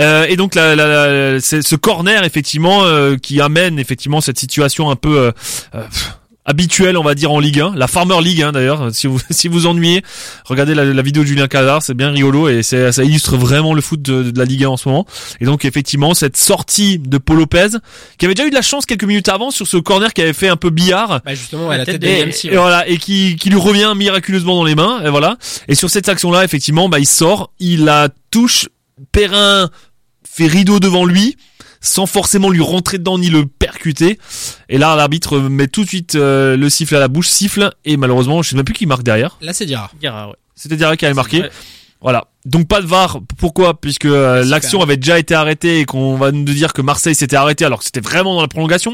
Euh, et donc la, la, la- ce corner effectivement euh, qui amène effectivement cette situation un peu euh, euh, habituel, on va dire en Ligue 1, la Farmer League hein, d'ailleurs. [laughs] Si vous si vous ennuyez, regardez la, la vidéo de Julien Cazard, c'est bien rigolo et c'est ça illustre vraiment le foot de, de la Ligue 1 en ce moment. Et donc effectivement cette sortie de Paul Lopez, qui avait déjà eu de la chance quelques minutes avant sur ce corner qui avait fait un peu billard. Bah justement, à la tête de Et, et ouais. voilà et qui, qui lui revient miraculeusement dans les mains et voilà et sur cette action là effectivement bah il sort il la touche Perrin fait rideau devant lui sans forcément lui rentrer dedans ni le percuter. Et là l'arbitre met tout de suite euh, le siffle à la bouche siffle et malheureusement je sais même plus qui marque derrière. Là, c'est Diarra. Guerra, ouais. c'était Diarra qui avait marqué. voilà. Donc pas de VAR. Pourquoi? Puisque euh, l'action avait déjà été arrêtée et qu'on va nous dire que Marseille s'était arrêté alors que c'était vraiment dans la prolongation.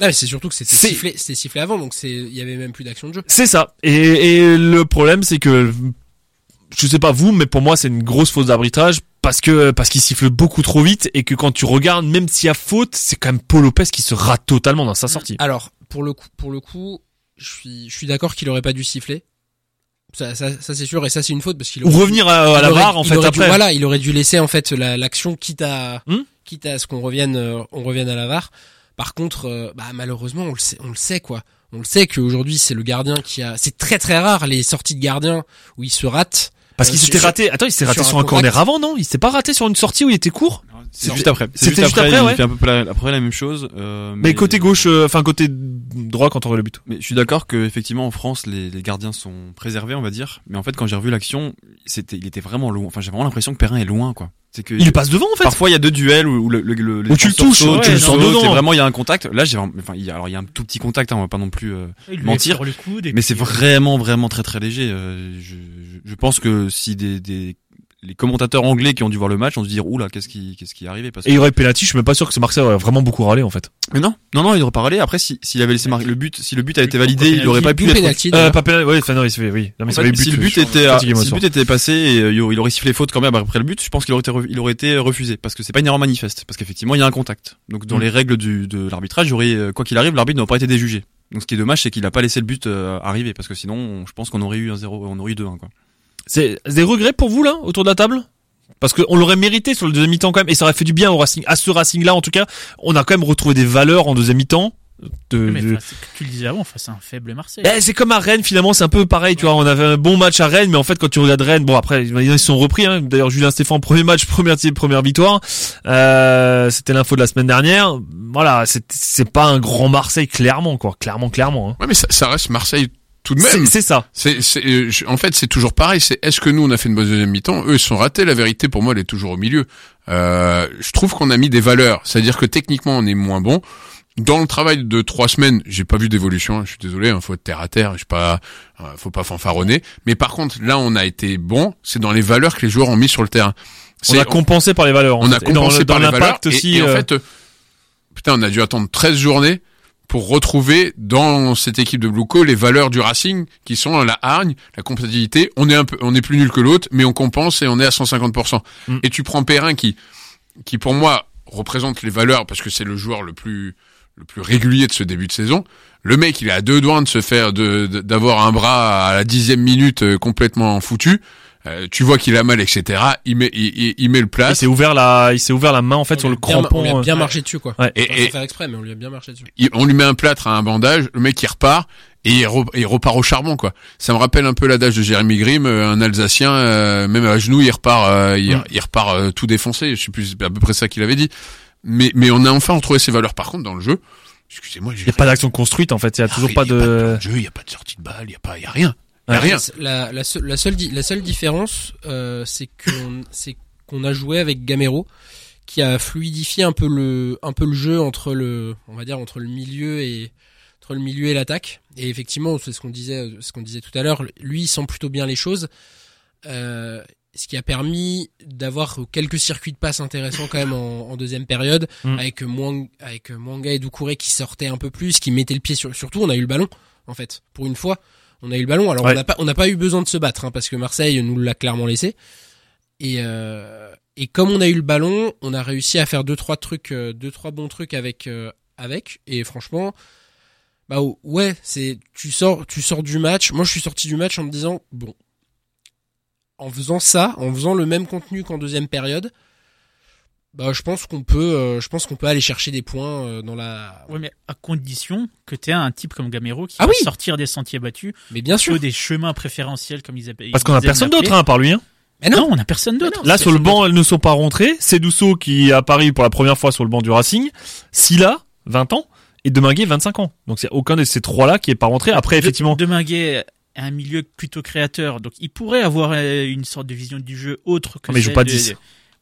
Non, mais c'est surtout que c'était C'est- sifflé, c'était sifflé avant, donc c'est, il y avait même plus d'action de jeu. C'est ça. Et, et le problème, c'est que je sais pas vous, mais pour moi, c'est une grosse faute d'arbitrage parce que parce qu'il siffle beaucoup trop vite et que quand tu regardes, même s'il y a faute, c'est quand même Paul Lopez qui se rate totalement dans sa sortie. Alors, pour le coup, pour le coup, je suis, je suis d'accord qu'il aurait pas dû siffler. Ça, ça, ça c'est sûr, et ça c'est une faute parce qu'il Ou revenir à, à la barre en fait dû- après. voilà, il aurait dû laisser en fait la- l'action quitte à Hmm quitte à ce qu'on revienne euh, on revienne à la VAR. Par contre, euh, bah malheureusement, on le sait, on le sait quoi. On le sait qu'aujourd'hui c'est le gardien qui a. C'est très très rare les sorties de gardien où il se rate. Parce qu'il Euh, s'était sur- raté. Attends, il s'était raté sur un corner avant, non? Il s'était pas raté sur une sortie où il était court? C'est juste après. C'était juste juste après, après, il ouais. fait un peu la, après la même chose. euh, Mais côté gauche, euh, enfin côté droit quand on aurait le but. Mais je suis d'accord que effectivement en France les, les gardiens sont préservés on va dire. Mais en fait quand j'ai revu l'action, c'était il était vraiment loin. Enfin j'ai vraiment l'impression que Perrin est loin quoi. C'est que Il lui passe devant en fait. parfois il y a deux duels où, le, le, le Où tu le touches, sautent, ouais, tu le sautes, dedans. vraiment il y a un contact. Là j'ai vraiment- enfin il y a, alors il y a un tout petit contact hein, on va pas non plus euh, Mentir. mais c'est euh, vraiment vraiment très très léger. Euh, je, je, je pense que si des, des les commentateurs anglais qui ont dû voir le match ont dû dire oula qu'est-ce qui qu'est-ce qui est arrivé? Parce que Et il y aurait penalty, je suis même pas sûr que ce Marseille aurait vraiment beaucoup râlé en fait. mais non non non il aurait parlé après si s'il avait laissé le but si le but a été validé il aurait pas pu être Euh, pas penalty, ouais, enfin non, il se fait, oui. Non, mais En ça fait, avait si le but, but était, fatigué, moi, si le but était passé, et, euh, il aurait- sifflé faute quand même après le but. Je pense qu'il aurait été, re- il aurait été refusé parce que c'est pas une erreur manifeste, parce qu'effectivement il y a un contact. Donc dans Mm. les règles du, de l'arbitrage, aurait, euh, quoi qu'il arrive, l'arbitre n'aurait pas été déjugé. Donc ce qui est dommage, c'est qu'il a pas laissé le but euh, arriver parce que sinon, je pense qu'on aurait eu un 0 on aurait eu 2-1 quoi. C'est c'est des regrets pour vous là autour de la table? Parce qu'on l'aurait mérité sur le deuxième mi-temps quand même et ça aurait fait du bien au Racing à ce Racing là en tout cas. On a quand même retrouvé des valeurs en deuxième mi-temps de, Mais de- face- tu le disais avant, face à un faible Marseille. Eh, c'est comme à Rennes finalement c'est un peu pareil tu vois. On avait un bon match à Rennes mais en fait quand tu regardes Rennes bon après ils se sont repris hein. d'ailleurs Julien Stéphane premier match [laughs] première première victoire. Euh, c'était l'info de la semaine dernière. Voilà c'est c'est pas un grand Marseille clairement quoi. Clairement clairement hein. Ouais, mais ça, ça reste Marseille tout de même. c'est ça C'est, euh, en fait, c'est toujours pareil. C'est est-ce que nous on a fait une bonne deuxième mi-temps? Eux, ils sont ratés. La vérité, pour moi, elle est toujours au milieu. Euh, je trouve qu'on a mis des valeurs. C'est-à-dire que techniquement, on est moins bon. Dans le travail de trois semaines, j'ai pas vu d'évolution. Je suis désolé, hein, faut être terre à terre. Je pas, euh, faut pas fanfaronner. Mais par contre, là, on a été bon. C'est dans les valeurs que les joueurs ont mis sur le terrain. on a compensé par les valeurs on a fait. Et dans compensé le- dans par les valeurs. l'impact Et, aussi et en euh, fait, putain, on a dû attendre 13 journées pour retrouver dans cette équipe de Blueco les valeurs du Racing qui sont la hargne, la compétitivité. On est un peu, on est plus nul que l'autre, mais on compense et on est à 150%. Mm. Et tu prends Perrin qui, qui pour moi représente les valeurs parce que c'est le joueur le plus, le plus régulier de ce début de saison. Le mec, il est à deux doigts de se faire, de- d'avoir un bras à la dixième minute euh, complètement foutu. Euh, tu vois qu'il a mal, etc. Il met, il, il- il met le il plat. s'est ouvert la il s'est ouvert la main en fait On sur le a bien- crampon On lui a euh, bien marché dessus quoi. Ouais. Et- et- faire exprès, mais on lui a bien marché dessus. il- on lui met un plâtre à un bandage, le mec il repart et il, re- il repart au charbon quoi. Ça me rappelle un peu l'adage de Jérémy Grimm, euh, un Alsacien, euh, même à genoux il repart, euh, il, Mm. il repart euh, tout défoncé. Je sais plus, c'est à peu près ça qu'il avait dit. Mais mais on a enfin retrouvé ses valeurs. Par contre dans le jeu, excusez-moi, il y a pas d'action construite en fait il y a toujours pas de plan jeu, il y a pas de sortie de balle, il y a pas, il y a rien. Il y a Ouais. rien. La, la, seule, la, seule, la seule différence, euh, c'est qu'on c'est qu'on a joué avec Gamero, qui a fluidifié un peu le un peu le jeu entre le on va dire entre le milieu et entre le milieu et l'attaque. Et effectivement, c'est ce qu'on disait ce qu'on disait tout à l'heure. Lui, il sent plutôt bien les choses. Euh, ce qui a permis d'avoir quelques circuits de passe intéressants quand même en, en deuxième période Mm. avec Mwang, avec Mwanga et Doucouré qui sortaient un peu plus, qui mettaient le pied sur surtout on a eu le ballon en fait pour une fois on a eu le ballon. Alors Ouais. on n'a pas on n'a pas eu besoin de se battre hein, parce que Marseille nous l'a clairement laissé. Et euh, et comme on a eu le ballon on a réussi à faire deux trois trucs euh, deux trois bons trucs avec euh, avec. Et franchement bah ouais c'est tu sors tu sors du match. Moi je suis sorti du match en me disant bon en faisant ça, en faisant le même contenu qu'en deuxième période, Bah, je pense qu'on peut, euh, je pense qu'on peut aller chercher des points euh, dans la. Ouais, mais à condition que tu aies un type comme Gamero qui Ah va oui. sortir des sentiers battus, Mais bien sûr. ou des chemins préférentiels comme ils appellent. Parce qu'on a personne d'autre, hein, par lui, hein. Mais Non, non. on a personne d'autre. Là, sur le banc, elles ne sont pas rentrées. C'est Douceau qui est à Paris pour la première fois sur le banc du Racing. Silla, 20 ans. Et Deminguet, 25 ans. Donc, c'est aucun de ces trois-là qui est pas rentré. Après, effectivement. De, Deminguet a un milieu plutôt créateur, donc il pourrait avoir euh, une sorte de vision du jeu autre que Non, mais il joue pas de, 10.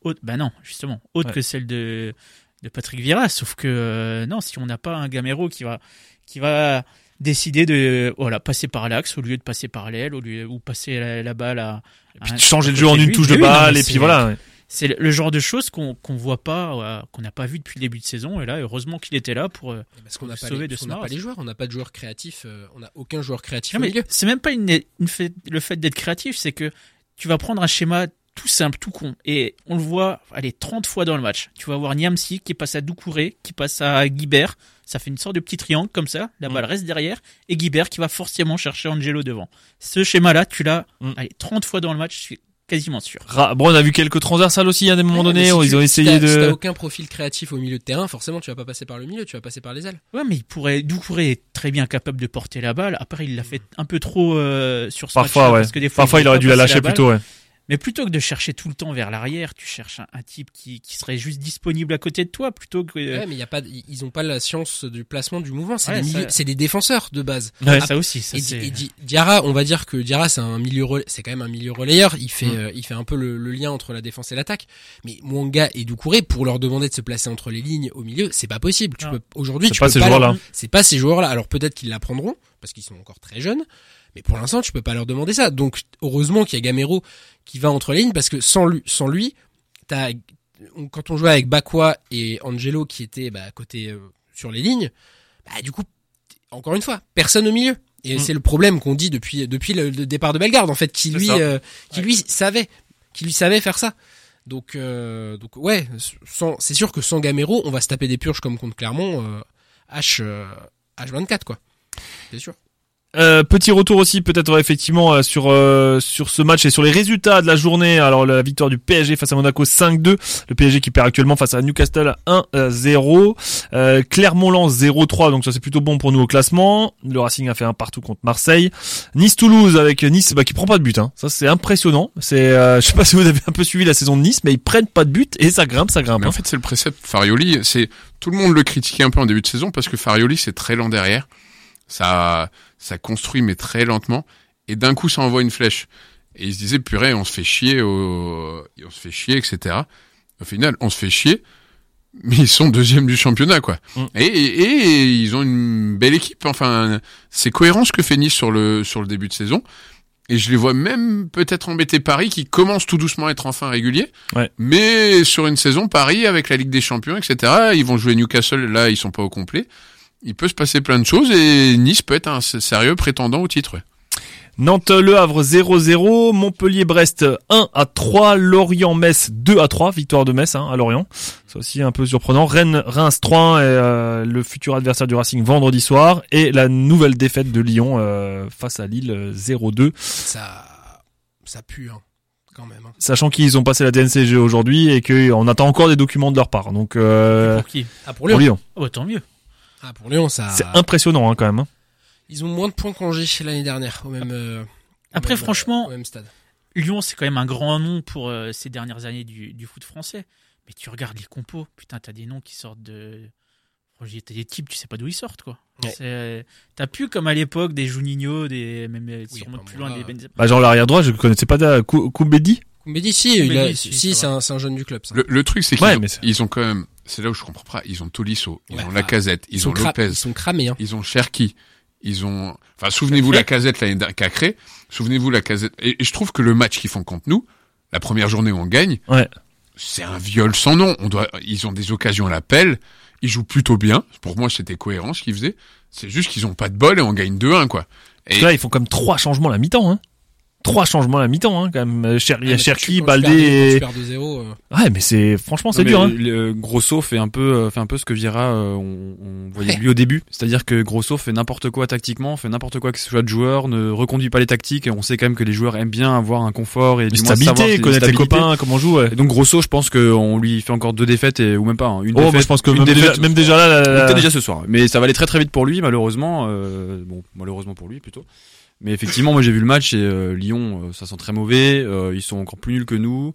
Autre, bah non, justement, autre Ouais. que celle de de Patrick Vieira. Sauf que euh, non, si on n'a pas un Gamero qui va qui va décider de voilà passer par l'axe au lieu de passer par l'aile, au lieu ou passer la, la balle à, Puis à changer le jeu en une touche de oui, balle. et puis voilà. ouais. C'est le, le genre de choses qu'on qu'on voit pas, euh, qu'on n'a pas vu depuis le début de saison. Et là, heureusement qu'il était là pour. euh, Parce qu'on n'a pas, sauver les, de parce qu'on ce n'a pas les joueurs, on n'a pas de joueurs créatifs, euh, on n'a aucun joueur créatif c'est même pas une, une fait, le fait d'être créatif, c'est que tu vas prendre un schéma tout simple, tout con, et on le voit, allez, 30 fois dans le match. Tu vas voir Niamsi qui passe à Doucouré, qui passe à Guibert, ça fait une sorte de petit triangle comme ça, la balle reste derrière, et Guibert qui va forcément chercher Angelo devant. Ce schéma-là, tu l'as, Mm. allez, 30 fois dans le match, je suis quasiment sûr. Ra- Bon, on a vu quelques transversales aussi à des moments Ouais, donnés. si ils tu- ont si essayé t'as- Si t'as de. aucun profil créatif au milieu de terrain, forcément, tu vas pas passer par le milieu, tu vas passer par les ailes. Ouais, mais il pourrait, Doucouré est très bien capable de porter la balle. Après, il l'a fait un peu trop euh, sur ce Parfois, ouais. parce que des fois, Parfois, il aurait dû la lâcher balle. plutôt, ouais. Mais plutôt que de chercher tout le temps vers l'arrière, tu cherches un, un type qui, qui serait juste disponible à côté de toi plutôt que. Ouais, mais il y a pas, ils ont pas la science du placement du mouvement. C'est Ouais, des ça- milieux- c'est des défenseurs de base. Ouais. ça aussi, ça Et, et Di- Diarra, on va dire que Diarra, c'est un milieu, c'est quand même un milieu relayeur. Il fait, Mm. euh, il fait un peu le, le lien entre la défense et l'attaque. Mais Mwanga et Doucouré, pour leur demander de se placer entre les lignes au milieu, c'est pas possible. Tu peux, aujourd'hui, C'est tu pas peux ces joueurs-là. C'est pas ces joueurs-là. Alors peut-être qu'ils l'apprendront parce qu'ils sont encore très jeunes. Mais pour l'instant, tu peux pas leur demander ça. Donc, heureusement qu'il y a Gamero qui va entre les lignes parce que sans lui, sans lui, t'as, quand on jouait avec Bakwa et Angelo qui étaient, bah, à côté, euh, sur les lignes, bah, du coup, encore une fois, personne au milieu. Et Mm. c'est le problème qu'on dit depuis, depuis le, le départ de Bellegarde, en fait, qui lui, euh, qui lui savait, qui lui savait faire ça. Donc, euh, donc ouais, c'est sûr que sans Gamero, on va se taper des purges comme contre Clermont, euh, H, euh, H24, quoi. C'est sûr. Euh, petit retour aussi peut-être effectivement euh, sur euh, sur ce match et sur les résultats de la journée. Alors la victoire du PSG face à Monaco 5-2, le PSG qui perd actuellement face à Newcastle 1-0, euh, Clermont-Lens 0-3 donc ça c'est plutôt bon pour nous au classement. Le Racing a fait un partout contre Marseille. Nice-Toulouse avec Nice bah, qui prend pas de but hein. Ça c'est impressionnant. C'est euh, [laughs] je sais pas si vous avez un peu suivi la saison de Nice mais ils prennent pas de but et ça grimpe, ça grimpe. Mais hein. en fait, c'est le précepte Farioli. C'est tout le monde le critiquait un peu en début de saison parce que Farioli c'est très lent derrière. Ça, ça construit mais très lentement. Et d'un coup, ça envoie une flèche. Et il se disait purée, on se fait chier, au... on se fait chier, etc. Au final, on se fait chier, mais ils sont deuxième du championnat, quoi. Mm. Et, et, et ils ont une belle équipe. Enfin, c'est cohérent ce que fait Nice sur le sur le début de saison. Et je les vois même peut-être embêter Paris qui commence tout doucement à être enfin régulier. Ouais. Mais sur une saison, Paris avec la Ligue des Champions, etc. Ils vont jouer Newcastle. Là, ils sont pas au complet. Il peut se passer plein de choses et Nice peut être un sérieux prétendant au titre. ouais. Nantes Le Havre 0-0, Montpellier Brest 1 à 3, Lorient Metz 2 à 3, victoire de Metz hein, à Lorient. C'est aussi un peu surprenant. Rennes Reims 3 et euh, le futur adversaire du Racing vendredi soir et la nouvelle défaite de Lyon euh, face à Lille euh, 0-2, Ça, ça pue, hein, quand même. hein. sachant qu'ils ont passé la DNCG aujourd'hui et qu'on attend encore des documents de leur part. Donc euh, Pour qui? Ah, pour pour Lyon. Lyon, Oh, tant mieux. Ah, pour Lyon, ça. c'est impressionnant hein, quand même. hein. Ils ont moins de points qu'Angers l'année dernière, au même. euh, au Après, même, euh, franchement- au même stade. Lyon, c'est quand même un grand nom pour euh, ces dernières années du, du foot français. Mais tu regardes les compos, putain, t'as des noms qui sortent de. Franchement, T'as des types, tu sais pas d'où ils sortent, quoi. Ouais. T'as plus comme à l'époque des Juninho, des même Oui, sûrement plus loin là, des Benzema. Bah, genre l'arrière droit, je connaissais pas Koumbedi. Koumbedi, si, il a- Koumbedi, si, c'est un, jeune du club, ça. Le, le truc, c'est qu'ils Ouais, ont, mais c'est- ils ont quand même. C'est là où je comprends pas. Ils ont Tolisso, ils Ouais, ont ah, Lacazette, ils, ont Lopez, Ils sont cramés, hein. ils ont Cherki, ils ont. Enfin, souvenez-vous la casette l'année Cacré. Souvenez-vous la casette. Et, et je trouve que le match qu'ils font contre nous, la première journée où on gagne, Ouais. c'est un viol sans nom. On doit, ils ont des occasions à l'appel. Ils jouent plutôt bien. Pour moi, c'était cohérent ce qu'ils faisaient. C'est juste qu'ils ont pas de bol et on gagne 2-1, quoi. Et là, ils font comme trois changements à la mi-temps. Hein. Trois changements à la mi-temps, hein, quand même. Cher, il y a Ouais, mais Cherki, Baldé et... quand tu perds 2-0, euh, Ouais, mais c'est, franchement, c'est dur, mais hein. le- Grosso fait un peu, euh, fait un peu ce que Vieira, euh, on, on voyait lui au début. C'est-à-dire que Grosso fait n'importe quoi tactiquement, fait n'importe quoi que ce soit de joueur, ne reconduit pas les tactiques. Et on sait quand même que les joueurs aiment bien avoir un confort et Une du moins savoir stabilité, les connaître les copains, comment on joue, ouais. Et donc Grosso, je pense qu'on lui fait encore deux défaites et ou même pas hein, une Oh, défaite. moi, je pense que même déjà, même déjà là, la- était déjà ce soir, mais ça va aller très très vite pour lui, malheureusement. euh, bon, malheureusement pour lui plutôt. Mais effectivement, moi j'ai vu le match et euh, Lyon, euh, ça sent très mauvais. euh, ils sont encore plus nuls que nous.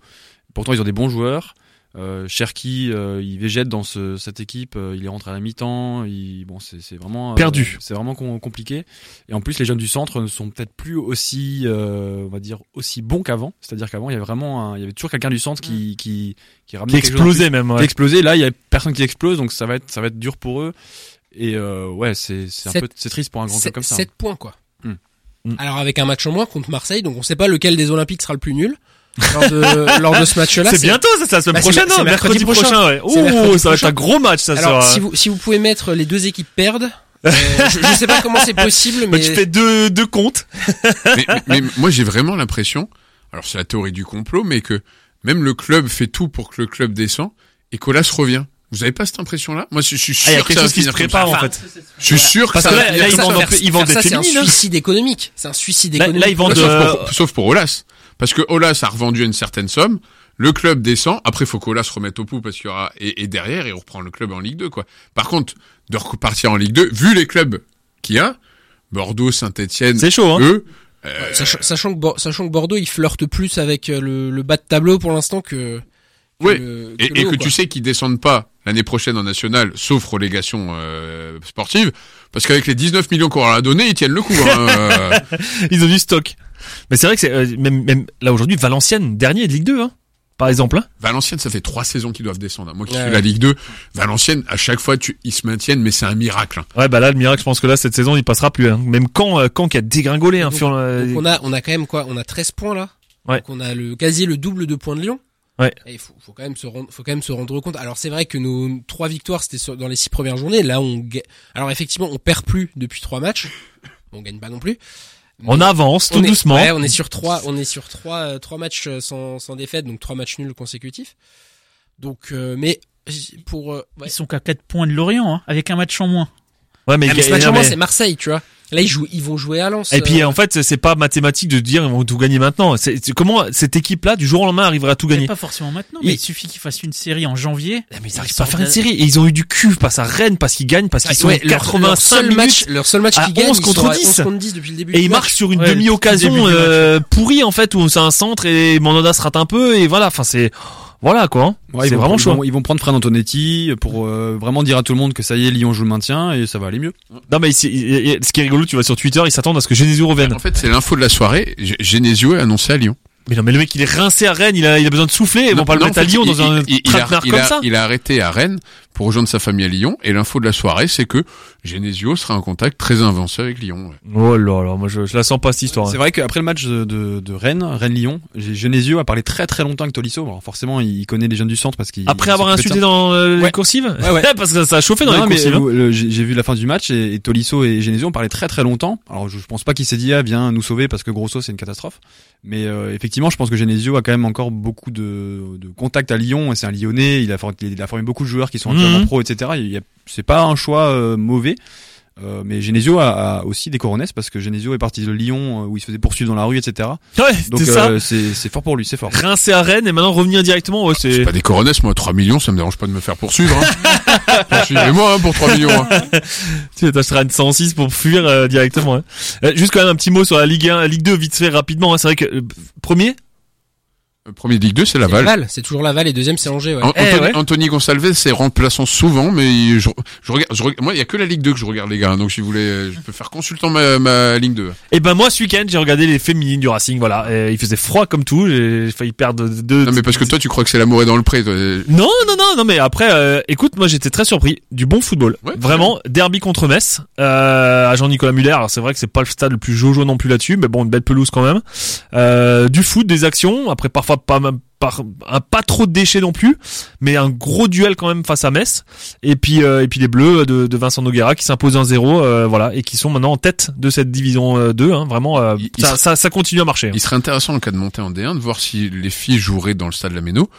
Pourtant, ils ont des bons joueurs. Euh, Cherki, euh, il végète dans ce, cette équipe. euh, il est rentré à la mi-temps. Bon, c'est vraiment euh, Perdu. c'est vraiment com- compliqué. Et en plus, les jeunes du centre ne sont peut-être plus aussi, euh, on va dire, aussi bons qu'avant. C'est-à-dire qu'avant, il y avait vraiment, un- il y avait toujours quelqu'un du centre qui qui qui ramenait qui explosait même, ouais. qui explosé. Là, il y a personne qui explose, donc ça va être, ça va être dur pour eux. Et euh, ouais, c'est, triste pour un grand club comme ça. 7 points quoi. Hmm. Hmm. Alors avec un match en moins contre Marseille, donc on sait pas lequel des Olympiques sera le plus nul lors de, [laughs] lors de ce match-là. C'est bientôt, ça, c'est la semaine Bah, prochaine, non? c'est Mercredi, mercredi prochain, ouais. C'est Oh, mercredi ça va être prochain. un gros match, ça Alors sera. si vous si vous pouvez mettre les deux équipes perdent, euh, je, je sais pas comment c'est possible, [laughs] Bah, mais tu fais deux, deux comptes. [laughs] mais, mais- mais moi j'ai vraiment l'impression, alors c'est la théorie du complot, mais que même le club fait tout pour que le club descend et Colas revient. Vous avez pas cette impression-là? Moi, je suis sûr Ah, y a que quelque ça va chose qui se prépare, en Enfin, fait. Je suis sûr Parce que là, là, ils vendent ils vendent des ça, c'est un suicide économique. C'est un suicide économique. là, ils vendent, euh, club. Sauf pour, sauf pour Olas. Parce que Olas a revendu à une certaine somme, le club descend, après faut qu'Olas se remette au pouls parce qu'il y aura, et, et derrière, il reprend le club en Ligue 2, quoi. Par contre, de repartir en Ligue 2, vu les clubs qu'il y a, Bordeaux, Saint-Etienne, C'est chaud, hein. eux, euh, Sachant, sachant que, Bor- sachant que Bordeaux, il flirte plus avec euh, le, le bas de tableau pour l'instant que, le- et, que et le haut, que quoi. tu sais qu'ils descendent pas l'année prochaine en national, sauf relégation euh, sportive, parce qu'avec les 19 millions qu'on leur a donné, ils tiennent le coup. Hein, euh. [laughs] Ils ont du stock. Mais c'est vrai que c'est, euh, même, même, là, aujourd'hui, Valenciennes, dernier de Ligue 2, hein. Par exemple, hein. Valenciennes, ça fait trois saisons qu'ils doivent descendre. Moi qui Ouais. suis la Ligue 2, Valenciennes, à chaque fois, tu, ils se maintiennent, mais c'est un miracle. hein. Ouais, bah là, le miracle, je pense que là, cette saison, il passera plus, hein. Même quand, euh, quand qui a dégringolé, hein, Donc- sur, Donc on a, on a quand même quoi? On a 13 points là? Ouais. Donc on a le quasi le double de points de Lyon? Ouais. Et il faut, faut quand même se rendre, faut quand même se rendre compte. Alors c'est vrai que nos trois victoires c'était sur- dans les six premières journées. Là on, alors effectivement on perd plus depuis trois matchs. On gagne pas non plus. on avance tout on est- doucement. Ouais, on est sur trois, on est sur trois, euh, trois matchs euh, sans, sans défaite, donc trois matchs nuls consécutifs. Donc, euh, mais pour, euh, ouais. Ils sont qu'à 4 points de Lorient, hein, avec un match en moins. Ouais, mais, Ah, mais ce match en moins, mais- c'est Marseille, tu vois. Là ils jouent, ils vont jouer à Lens. Et puis euh, en fait, c'est pas mathématique de dire ils vont tout gagner maintenant. C'est comment cette équipe-là du jour au lendemain arriverait à tout gagner? Pas forcément maintenant, Il- mais il suffit qu'ils fassent une série en janvier. Mais ils Ils arrivent pas à faire une série. Et ils ont eu du cul face à Rennes parce qu'ils gagnent, parce qu'ils sont ouais, leur, 85 leur seul minutes. match, leur seul match à qu'ils gagnent, 11 ils contre sont à 10. 11 contre 10 depuis le début Et ils match. marquent sur une Ouais, demi-occasion euh, pourrie en fait où c'est un centre et Mandanda se rate un peu et voilà. Enfin c'est voilà quoi. Ouais, ils c'est vont- vraiment ils chaud. vont, ils vont prendre Fred Antonetti pour euh, vraiment dire à tout le monde que ça y est, Lyon joue le maintien et ça va aller mieux. Non mais ce qui est rigolo, tu vas sur Twitter, ils s'attendent à ce que Genesio revienne. En fait, c'est l'info de la soirée. Genesio est annoncé à Lyon. Mais non mais le mec il est rincé à Rennes, il a, il a besoin de souffler. Ils vont Non, pas le mettre en à Lyon il- dans un il, il a, comme ça. il a arrêté à Rennes pour rejoindre sa famille à Lyon. Et l'info de la soirée, c'est que Genesio sera en contact très avancé avec Lyon. ouais. Oh là là, moi je, je la sens pas cette histoire. C'est vrai qu'après le match de, de, de Rennes, Rennes-Lyon, Genesio a parlé très très longtemps avec Tolisso. Alors forcément, il connaît les jeunes du centre parce qu'il Après avoir insulté ça. dans euh, les coursives Ouais, ouais. [laughs] Parce que ça a chauffé dans Non, les mais coursives. hein. j'ai j'ai vu la fin du match et, et Tolisso et Genesio ont parlé très très longtemps. Alors je, je pense pas qu'il s'est dit ah viens nous sauver parce que Grosso c'est une catastrophe. Mais euh, effectivement, je pense que Genesio a quand même encore beaucoup de, de contacts à Lyon et c'est un Lyonnais. Il a, for- il a formé beaucoup de joueurs qui sont actuellement Mhm. pro, etc. Il y a- C'est pas un choix euh, mauvais. Euh, mais Genesio a, a aussi des coronesses parce que Genesio est parti de Lyon euh, où il se faisait poursuivre dans la rue, etc. Ouais, Donc c'est ça. euh, c'est c'est fort pour lui, c'est fort. Rincé à Rennes et maintenant revenir directement, ouais, C'est c'est. pas des coronesses, moi. 3 millions, ça me dérange pas de me faire poursuivre. Hein. [laughs] Suivez-moi hein, pour 3 millions. hein. [laughs] Tu t'achèteras une 106 pour fuir euh, directement. hein. Euh, juste quand même un petit mot sur la Ligue 1, la Ligue 2 vite fait rapidement. hein. C'est vrai que euh, premier, Le Premier Ligue 2, c'est Laval. Laval, c'est toujours Laval et deuxième c'est Angers. Ouais. An- Eh, Anthony, ouais. Anthony Gonsalves c'est remplaçant souvent, mais il- je, je regarde, je regarde- moi, il y a que la Ligue 2 que je regarde, les gars. hein. Donc, si vous voulez, je peux faire consultant ma, ma Ligue 2. et ben moi ce week-end j'ai regardé les féminines du Racing. Voilà, Et il faisait froid comme tout. J'ai failli perdre deux. Non, mais parce que toi, tu crois que c'est l'amour est dans le pré. Toi. Non, non, non, non, mais après, euh, écoute, moi j'étais très surpris du bon football. Ouais, Vraiment, derby contre Metz, euh, à Jean-Nicolas Muller. Alors c'est vrai que c'est pas le stade le plus jojo non plus là-dessus, mais bon, une belle pelouse quand même. Euh, du foot, des actions, après parfois pas même par un pas trop de déchets non plus, mais un gros duel quand même face à Metz. Et puis euh, et puis les Bleus de, de Vincent Noguera qui s'imposent 1-0, euh, voilà, et qui sont maintenant en tête de cette division euh, 2. Hein, vraiment, euh, Il- il ça, sera- ça, ça continue à marcher. hein. Il serait intéressant en cas de montée en D1 de voir si les filles joueraient dans le stade Lameno,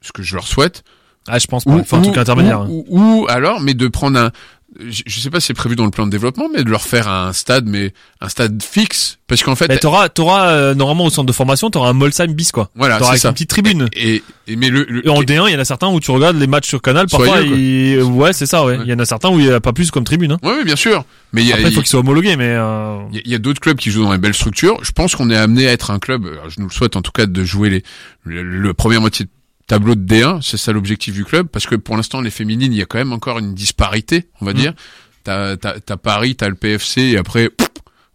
ce que je leur souhaite. Ah, je pense pas. Enfin, en tout cas hein. Ou, ou- ou alors, mais de prendre un, je, je sais pas si c'est prévu dans le plan de développement, mais de leur faire un stade, mais un stade fixe, parce qu'en fait, Mais t'auras, t'auras euh, normalement au centre de formation, t'auras un Molsheim bis quoi. voilà, T'auras c'est avec ça. une petite tribune. Et, et mais le, le- Et en D1, il y en a certains où tu regardes les matchs sur Canal, parfois, Soyeux, ouais, c'est ça, ouais. Ouais. Il y en a certains où il y a pas plus comme tribune. Hein. ouais, ouais, bien sûr. Mais il faut il qu'ils soient homologués, mais euh... y a- il y a d'autres clubs qui jouent dans les belles structures. Je pense qu'on est amené à être un club. je nous le souhaite en tout cas de jouer les le, le premier moitié de tableau de D1. C'est ça l'objectif du club, parce que pour l'instant, les féminines, il y a quand même encore une disparité, on va Mm. dire. T'as, t'as, t'as Paris, t'as le PFC, et après, pff,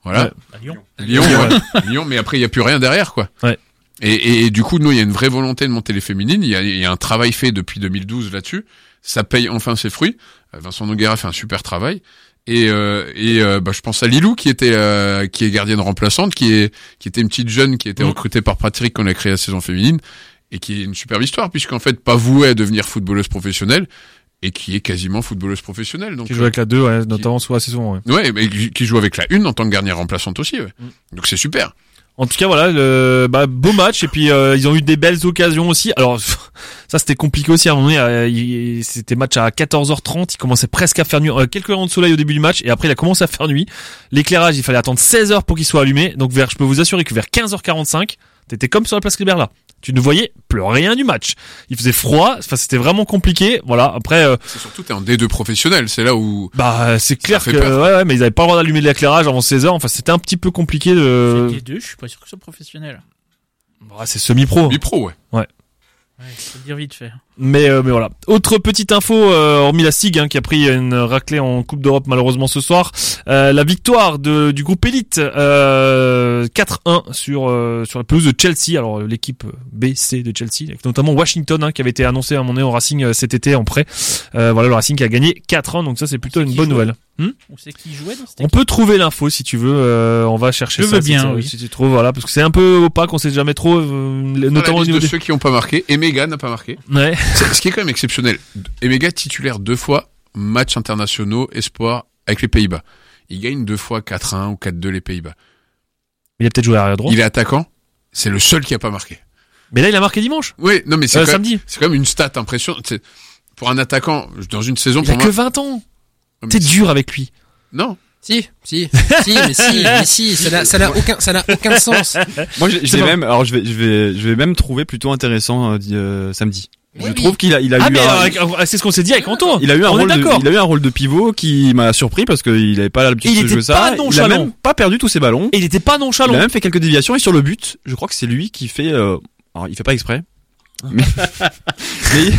voilà. Ouais. Lyon. Lyon, ouais. Lyon, mais après il y a plus rien derrière quoi. Ouais. Et, et, et du coup, nous, il y a une vraie volonté de monter les féminines. Il y a, il y a un travail fait depuis 2012 là-dessus. Ça paye enfin ses fruits. Euh, Vincent Noguera fait un super travail. Et, euh, et euh, bah, je pense à Lilou qui était euh, qui est gardienne remplaçante, qui est qui était une petite jeune qui était Mhm. recrutée par Patrick quand on a créé la saison féminine et qui est une superbe histoire puisqu'en fait pas vouée à devenir footballeuse professionnelle et qui est quasiment footballeuse professionnelle. Donc qui joue avec la 2, ouais, notamment sous la saison, ouais. ouais, mais qui joue avec la une en tant que gardienne remplaçante aussi. Ouais. Mm. Donc c'est super. En tout cas, voilà, le, bah, beau match et puis euh, ils ont eu des belles occasions aussi. Alors [laughs] ça c'était compliqué aussi à un moment donné. euh, C'était match à 14h30, il commençait presque à faire nuit. Euh, quelques rayons de soleil au début du match et après il a commencé à faire nuit. L'éclairage, il fallait attendre 16 heures pour qu'il soit allumé. Donc vers, je peux vous assurer que vers 15h45, t'étais comme sur la place Ribert là. Tu ne voyais plus rien du match. Il faisait froid, enfin c'était vraiment compliqué. Voilà. Après, euh, C'est surtout t'es en D2 professionnel. C'est là où bah c'est clair que peur. ouais, ouais, mais ils avaient pas le droit d'allumer l'éclairage avant 16 heures. Enfin c'était un petit peu compliqué de. Les deux, je suis pas sûr que ce soit professionnel. Bah, c'est semi-pro. mi-pro, ouais. Ouais, faut le dire vite fait. Mais, euh, mais voilà. Autre petite info, euh, hormis la SIG hein, qui a pris une raclée en Coupe d'Europe malheureusement ce soir, euh, la victoire de, du groupe Elite euh, 4-1 sur euh, sur la pelouse de Chelsea. Alors l'équipe BC de Chelsea, avec notamment Washington hein, qui avait été annoncé à un moment donné au Racing euh, cet été en prêt. Euh, voilà le Racing qui a gagné 4-1, donc ça c'est plutôt une bonne nouvelle. On sait qui jouait dans cette On peut trouver l'info si tu veux. euh, on va chercher Je ça veux si bien, tu- oui. si tu trouves. Voilà, parce que c'est un peu opaque, on sait jamais trop, euh, Notamment au la liste niveau de des. ceux qui n'ont pas marqué. Emega n'a pas marqué. Ouais. Ce qui est quand même exceptionnel. Emega titulaire deux fois, matchs internationaux, espoir, avec les Pays-Bas. Il gagne deux fois 4-1 ou 4-2 les Pays-Bas. Il a peut-être joué arrière droit. Il est attaquant. C'est le seul qui a pas marqué. Mais là il a marqué dimanche. Oui, non mais c'est Euh, quand, samedi. c'est quand même une stat impressionnante. Pour un attaquant, dans une saison, Il a pour que moi. 20 ans. T'es c'est- dur avec lui. Non. Si, si, si, mais si, [laughs] mais si, ça n'a, ça n'a aucun, ça n'a aucun sens. Moi, je, je pas- même, alors je vais, je vais, je vais même trouver plutôt intéressant euh, euh, samedi. Oui, je oui. trouve qu'il a, il a Ah eu mais un, alors, avec- euh, c'est ce qu'on s'est dit avec Anto. il a eu un On rôle de, il a eu un rôle de pivot qui m'a surpris parce qu'il avait pas l'habitude Il de jouer ça. pas il a nonchalant. même pas perdu tous ses ballons. Et il était pas Il nonchalant. a même fait quelques déviations et sur le but, je crois que c'est lui qui fait. Euh, alors il fait pas exprès. Mais, [laughs] mais,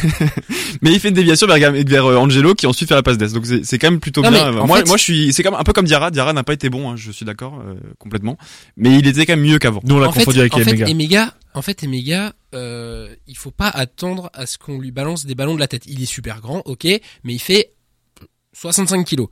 mais il fait une déviation vers, euh, Angelo qui ensuite fait la passe d'Est. Donc c'est c'est quand même plutôt Non, bien. Moi, fait- moi je suis, c'est comme un peu comme Diarra. Diarra n'a pas été bon, hein, je suis d'accord euh, complètement. Mais il était quand même mieux qu'avant. Nous on l'a confondu avec en fait, Emega. Emega, en fait, Emega, euh, il faut pas attendre à ce qu'on lui balance des ballons de la tête. Il est super grand, ok, mais il fait 65 kilos.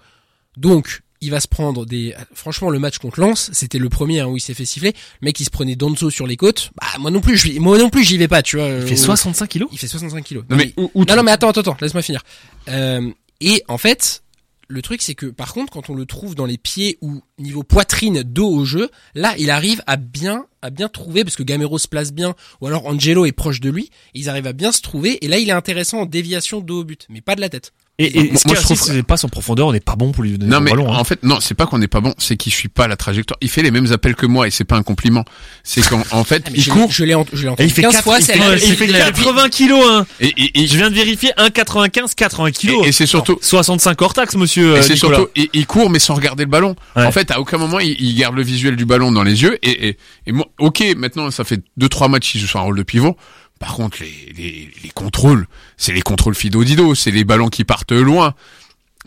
Donc, il va se prendre des. Franchement, le match contre Lens, c'était le premier hein, où il s'est fait siffler. Le mec, il se prenait Donzo sur les côtes. Bah, moi non plus, je, moi non plus, j'y vais pas, tu vois. Il fait Euh, 65 kilos? Il fait 65 kilos. Non mais, ou- outre- Non, non, mais attends, attends, attends, laisse-moi finir. Euh, et en fait, le truc, c'est que par contre, quand on le trouve dans les pieds ou niveau poitrine, dos au jeu, là, il arrive à bien, à bien trouver, parce que Gamero se place bien, ou alors Angelo est proche de lui, ils arrivent à bien se trouver, et là, il est intéressant en déviation dos au but, mais pas de la tête. Et, et Moi, ce qui moi, est je trouve- c'est pas son profondeur, on n'est pas bon pour lui donner non le mais ballon. hein. en fait non c'est pas qu'on n'est pas bon c'est qu'il suit pas la trajectoire il fait les mêmes appels que moi et c'est pas un compliment c'est qu'en en fait Ah, il je court l'ai- je l'ai ent- je l'ai Et entendu il fait 15 4, fois, il fait, il fait c'est la- 80 kilos, hein. et, et, et, Je viens de vérifier 1,95, 80 kilos. et- et c'est surtout 65 hors taxe, monsieur. Et euh, c'est surtout, il, il court mais sans regarder le ballon. Ouais. En fait, à aucun moment il, il garde le visuel du ballon dans les yeux. Et, et, et moi, ok, maintenant ça fait deux trois matchs qu'il joue sur un rôle de pivot. Par contre, les, les, les contrôles, c'est les contrôles Fido Dido, c'est les ballons qui partent loin.